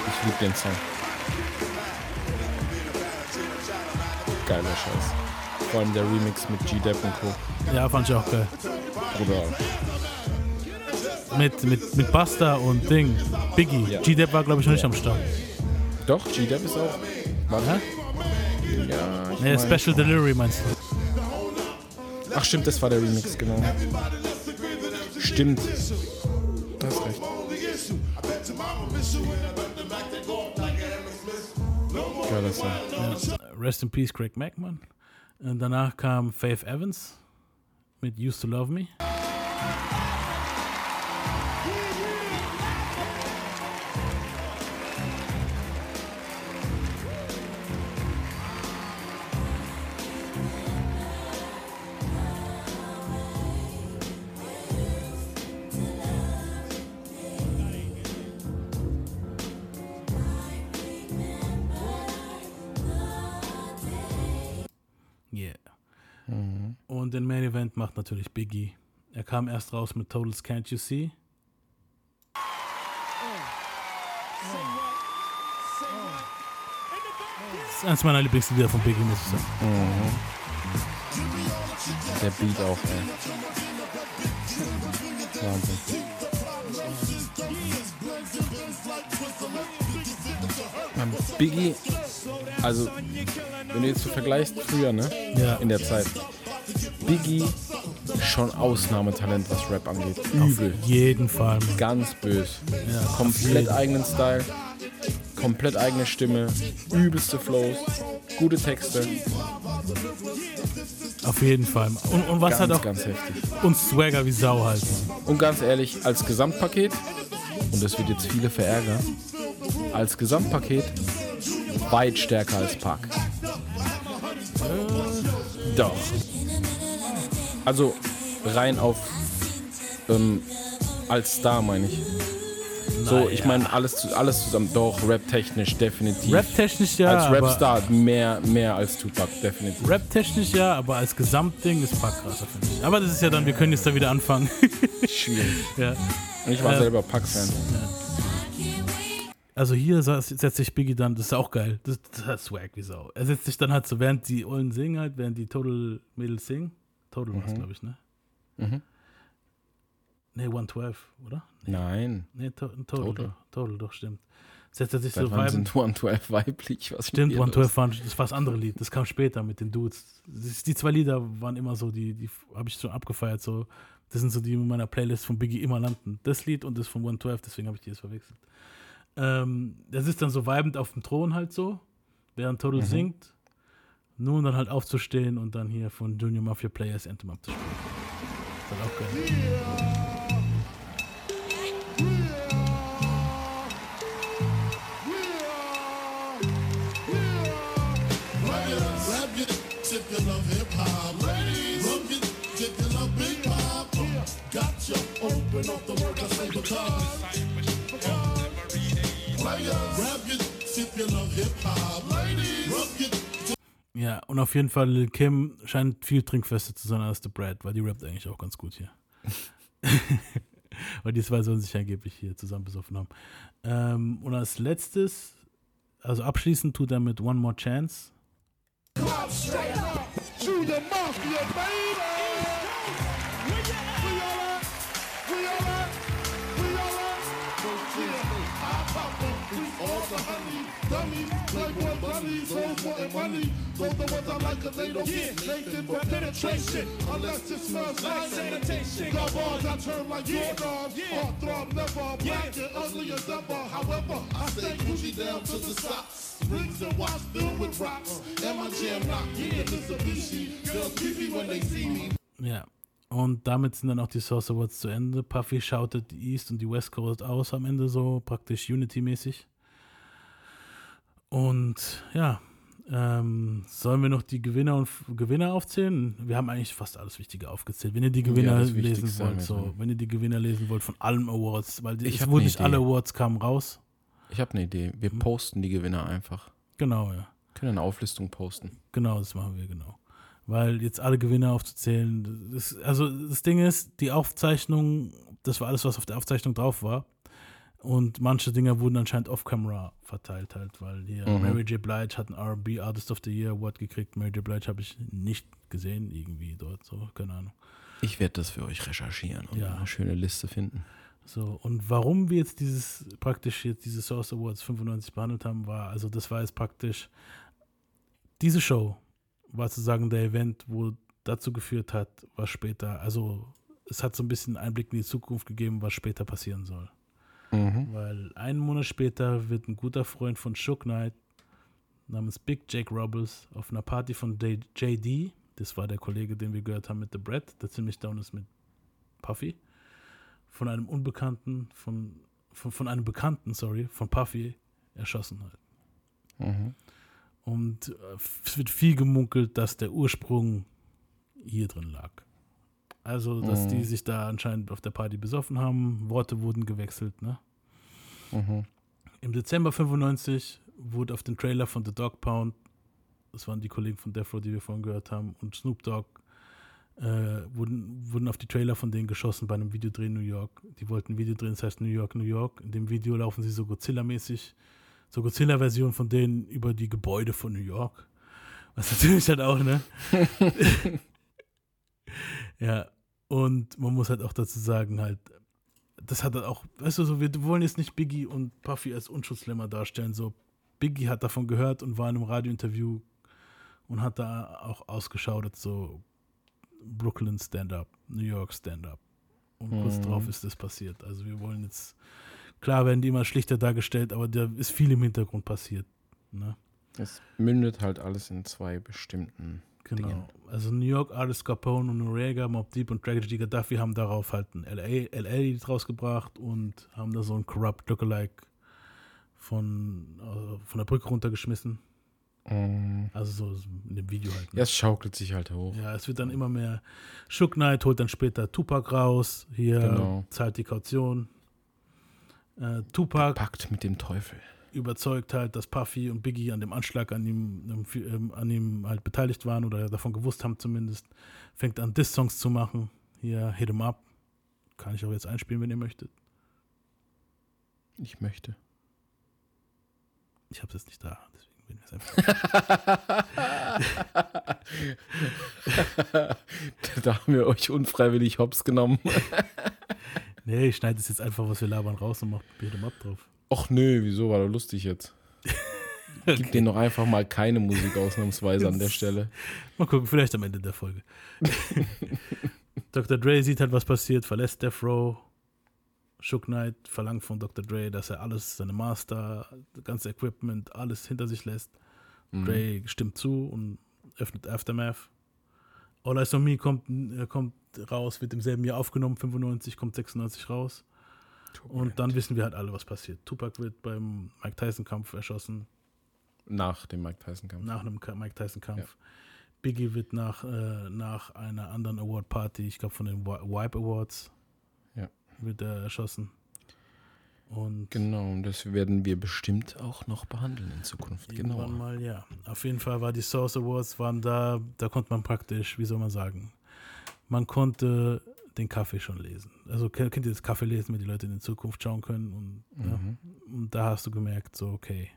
Ich liebe den Song. Geiler Scheiß. Vor allem der Remix mit G-Dep und Co. Ja, fand ich auch geil. Bruder. Mit, mit, mit Busta und Ding. Biggie. Ja. G-Dep war, glaube ich, noch nicht am Start. Doch, G-Dep ist auch. Warte. Ja, ich Nee, Special Delivery meinst du? Ach stimmt, das war der Remix, genau. Stimmt. Du hast recht. Geiler Song. Ja. Rest in Peace, Craig Mack, Mann. Und danach kam Faith Evans mit Used to Love Me. Den Main Event macht natürlich Biggie. Er kam erst raus mit Totals Can't You See. Das ist eines meiner Lieblingslieder von Biggie, muss ich sagen. Der Beat auch, ey. Wahnsinn. Mann, Biggie, also, wenn du jetzt so vergleichst früher, ne? Ja. In der Zeit. Biggie, schon Ausnahmetalent, was Rap angeht. Übel. Auf jeden Fall, Mann. Ganz bös. Ja, komplett eigenen Style, komplett eigene Stimme, übelste Flows, gute Texte. Auf jeden Fall. Und, und was ganz, hat auch. ganz heftig. Und Swagger wie Sau halt. Mann. Und ganz ehrlich, als Gesamtpaket, und das wird jetzt viele verärgern, als Gesamtpaket weit stärker als Pack. Doch. Also rein auf ähm, als Star meine ich. So, ich meine alles, alles zusammen. Doch, rap-technisch definitiv. Rap-technisch ja, Als Rapstar mehr, mehr als Tupac, definitiv. Rap-technisch ja, aber als Gesamtding ist Pack krasser, finde ich. Aber das ist ja dann, wir können jetzt da wieder anfangen. Schwierig. ja. Ich war Äh, selber Pack-Fan. Also hier setzt sich Biggie dann, das ist auch geil. Das, das hat Swag wie Sau. Er setzt sich dann halt so, während die Ollen singen halt, während die Total Mädels singen. Total war's, Mhm. glaube ich, ne? Mhm. Ne, 112, oder? Nein. Ne, to Total. Total. Total. Doch, stimmt. Setzt er sich Seit so wann sind 112 weiblich? Was Stimmt, mit dir 112 war, das war das andere Lied. Das kam später mit den Dudes. Das ist- Die zwei Lieder waren immer so, die, die habe ich schon abgefeiert. So. Das sind so die in meiner Playlist von Biggie immer landen. Das Lied und das von 112, deswegen habe ich die jetzt verwechselt. Ähm, der sitzt dann so weibend auf dem Thron halt so, während Total Mhm. singt. Um dann halt aufzustehen und dann hier von Junior Mafia Players Anthem abzuspielen. Das ist halt auch geil. Your your. Gotcha. Open up the work I say because. Players, grab your if you love hip hop. Ladies, rub your Ja, und auf jeden Fall Lil Kim scheint viel trinkfester zu sein als The Brad, weil die rappt eigentlich auch ganz gut hier. weil die zwei sollen sich angeblich hier zusammen besoffen haben. Ähm, und als letztes, also abschließend tut er mit One More Chance. Pop straight up to the mafia, Those the ones I like 'cause they don't get naked for penetration. Unless it smells like sanitation. Love bars, I turn like your dogs. Heart throb, never black and ugly as ever. However, I stay Gucci down to the socks. Rings and watch filled with rocks. And my jam knock, yeah, Mitsubishi. Girls creepy when they see me. Ja. Und damit sind dann auch die Source Awards zu Ende. Puffy shoutet die East und die West Coast aus am Ende so, praktisch Unity-mäßig. Und ja, ähm, sollen wir noch die Gewinner und Gewinner aufzählen? Wir haben eigentlich fast alles Wichtige aufgezählt. Wenn ihr die Gewinner das lesen wollt, wir so, wenn ihr die Gewinner lesen wollt von allen Awards, weil Ich es wurden nicht alle Idee. Awards kamen raus. Ich habe eine Idee. Wir posten die Gewinner einfach. Genau, ja. Können eine Auflistung posten. Genau, das machen wir, genau. Weil jetzt alle Gewinner aufzuzählen, das, also das Ding ist, die Aufzeichnung, das war alles, was auf der Aufzeichnung drauf war. Und manche Dinger wurden anscheinend off-camera verteilt halt, weil hier Mhm. Mary J. Blige hat einen R&B Artist of the Year Award gekriegt. Mary J. Blige habe ich nicht gesehen, irgendwie dort, so, keine Ahnung. Ich werde das für euch recherchieren und Ja. eine schöne Liste finden. So, und warum wir jetzt dieses, praktisch jetzt diese Source Awards 95 behandelt haben, war, also das war jetzt praktisch, diese Show war sozusagen der Event, wo dazu geführt hat, was später, also es hat so ein bisschen Einblick in die Zukunft gegeben, was später passieren soll. Mhm. Weil einen Monat später wird ein guter Freund von Shook Knight namens Big Jake Robles auf einer Party von JD, das war der Kollege, den wir gehört haben mit The Brett, der ziemlich down ist mit Puffy, von einem Unbekannten, von, von, von einem Bekannten, sorry, von Puffy erschossen halt. Mhm. Und äh, es wird viel gemunkelt, dass der Ursprung hier drin lag. Also, dass Mhm. die sich da anscheinend auf der Party besoffen haben, Worte wurden gewechselt, ne? Mhm. Im Dezember 95 wurde auf den Trailer von The Dog Pound, das waren die Kollegen von Death Row, die wir vorhin gehört haben, und Snoop Dogg, äh, wurden, wurden auf die Trailer von denen geschossen bei einem Videodreh in New York. Die wollten ein Video drehen, das heißt New York, New York. In dem Video laufen sie so Godzilla-mäßig, so Godzilla-Version von denen über die Gebäude von New York. Was natürlich halt auch, ne? ja, und man muss halt auch dazu sagen, halt, das hat halt auch, weißt du, so, wir wollen jetzt nicht Biggie und Puffy als Unschuldslämmer darstellen. So, Biggie hat davon gehört und war in einem Radiointerview und hat da auch ausgeschaut, so Brooklyn Stand-Up, New York Stand-Up. Und kurz Mhm. drauf ist das passiert. Also wir wollen jetzt, klar werden die immer schlichter dargestellt, aber da ist viel im Hintergrund passiert. Ne? Es mündet halt alles in zwei bestimmten Genau. Dingen. Also New York Artist Capone und Noriega, Mob Deep und Tragedy Gaddafi haben darauf halt ein LA, LA draus gebracht und haben da so ein Corrupt Lookalike von, äh, von der Brücke runtergeschmissen. Mhm. Also so in dem Video halt. ne? Ja, es schaukelt sich halt hoch. Ja, es wird dann immer mehr. Shook Knight holt dann später Tupac raus. Hier Genau. zahlt die Kaution. Äh, Tupac Pakt mit dem Teufel. Überzeugt halt, dass Puffy und Biggie an dem Anschlag an ihm, ähm, an ihm halt beteiligt waren oder davon gewusst haben zumindest. Fängt an, Diss-Songs zu machen. Hier, Hit 'em Up. Kann ich auch jetzt einspielen, wenn ihr möchtet. Ich möchte. Ich hab's jetzt nicht da, deswegen werden wir es einfach. da haben wir euch unfreiwillig hops genommen. nee, ich schneide es jetzt einfach, was wir labern, raus und mach Hit 'em Up drauf. Och nö, wieso war doch lustig jetzt? Gib denen doch einfach mal keine Musik ausnahmsweise an der Stelle. Mal gucken, vielleicht am Ende der Folge. Dr. Dre sieht halt, was passiert, verlässt Death Row. Shook Knight verlangt von Dr. Dre, dass er alles, seine Master, das ganze Equipment, alles hinter sich lässt. Mhm. Dre stimmt zu und öffnet Aftermath. All Eyes on Me kommt, äh, kommt raus, wird im selben Jahr aufgenommen, 95, kommt 96 raus. Und dann wissen wir halt alle, was passiert. Tupac wird beim Mike Tyson-Kampf erschossen, Nach dem Mike Tyson-Kampf. nach einem Mike Tyson-Kampf. Biggie wird nach, äh, nach einer anderen Award-Party, ich glaube von den Wi- Wipe Awards, Ja. wird er erschossen. Und Genau, und das werden wir bestimmt auch noch behandeln in Zukunft. Genau. Mal, ja. Auf jeden Fall war die Source Awards, waren da, da konnte man praktisch, wie soll man sagen, man konnte den Kaffee schon lesen. Also kennt kennt ihr das Kaffee lesen, wenn die Leute in die Zukunft schauen können und, ja, Mhm. und da hast du gemerkt, so okay.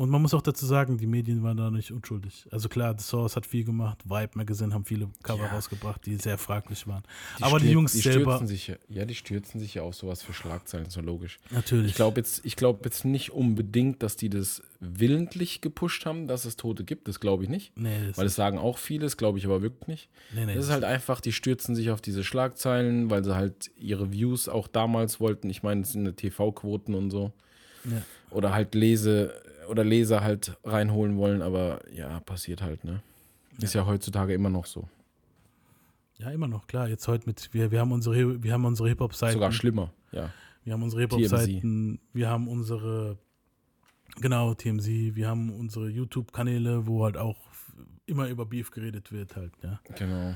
Und man muss auch dazu sagen, die Medien waren da nicht unschuldig. Also klar, The Source hat viel gemacht, Vibe Magazine haben viele Cover Ja. rausgebracht, die sehr fraglich waren. Die Aber die Jungs die selber, Stürzen sich, ja- die stürzen sich ja auf sowas für Schlagzeilen, ja logisch. Natürlich. Ich glaube jetzt, ich glaube jetzt nicht unbedingt, dass die das willentlich gepusht haben, dass es Tote gibt. Das glaube ich nicht. Nee, das weil es sagen auch viele, das glaube ich aber wirklich nicht. Nee, nee, das ist halt einfach, die stürzen sich auf diese Schlagzeilen, weil sie halt ihre Views auch damals wollten. Ich meine, es sind TV-Quoten und so. Ja. Oder halt Lese oder Leser halt reinholen wollen, aber ja, passiert halt, ne? Ist ja heutzutage immer noch so. ja immer noch, klar, jetzt heute mit, wir, wir haben unsere, wir haben unsere Hip-Hop-Seiten. Sogar schlimmer, ja. Wir haben unsere Hip-Hop-Seiten, wir haben unsere, genau, TMZ, wir haben unsere YouTube-Kanäle, wo halt auch immer über Beef geredet wird halt, ja. Genau.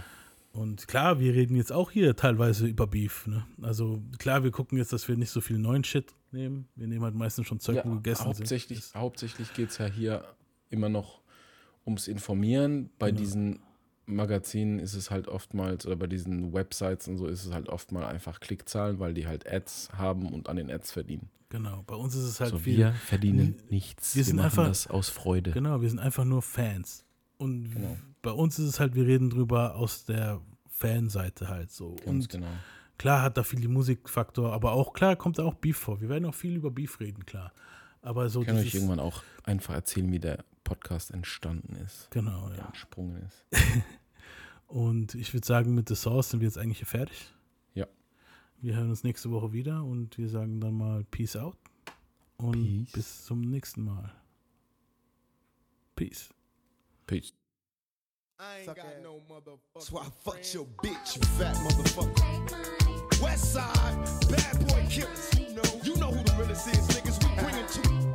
Und klar, wir reden jetzt auch hier teilweise über Beef, ne? Also klar, wir gucken jetzt, dass wir nicht so viel neuen Shit nehmen. Wir nehmen halt meistens schon Zeug, Ja, wo gegessen hauptsächlich, hauptsächlich geht es ja hier immer noch ums Informieren. Bei Genau. diesen Magazinen ist es halt oftmals, oder bei diesen Websites und so ist es halt oftmals einfach Klickzahlen, weil die halt Ads haben und an den Ads verdienen. sind. Genau, bei uns ist es halt so, viel. wir verdienen nichts. Wir Wir, sind machen einfach, das aus Freude. Genau, wir sind einfach nur Fans. Und Genau. bei uns ist es halt, wir reden drüber aus der Fanseite halt so. Ganz und genau. Klar hat da viel die Musikfaktor, aber auch klar kommt da auch Beef vor. Wir werden auch viel über Beef reden, klar. Aber so Ich kann euch irgendwann auch einfach erzählen, wie der Podcast entstanden ist. Genau, ja. Entsprungen ist. Und ich würde sagen, mit The Source sind wir jetzt eigentlich hier fertig. Ja. Wir hören uns nächste Woche wieder und wir sagen dann mal Peace out. Und Peace. bis zum nächsten Mal. Peace. Peace. I ain't got no motherfucker. So I fucked your bitch, you fat motherfucker. West side, bad boy killers. You know, you know who the realest is, niggas. We bring it to you.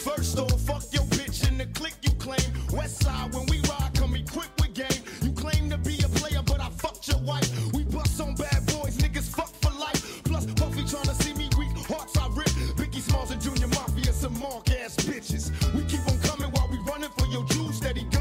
First off, fuck your bitch in the clique you claim. West side, when we ride, come equipped with game. You claim to be a player, but I fucked your wife. We bust on bad boys, niggas fuck for life. Plus, Puffy tryna see me weak, hearts I rip. Biggie Smalls and Junior Mafia, some mark ass bitches. Your juice. Steady gunning,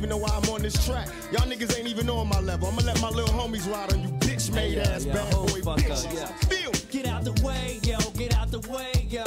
even know why I'm on this track. Y'all niggas ain't even on my level. I'ma let my little homies ride on you bitch made ass bad boy bitches. Feel Get out the way, yo, get out the way, yo.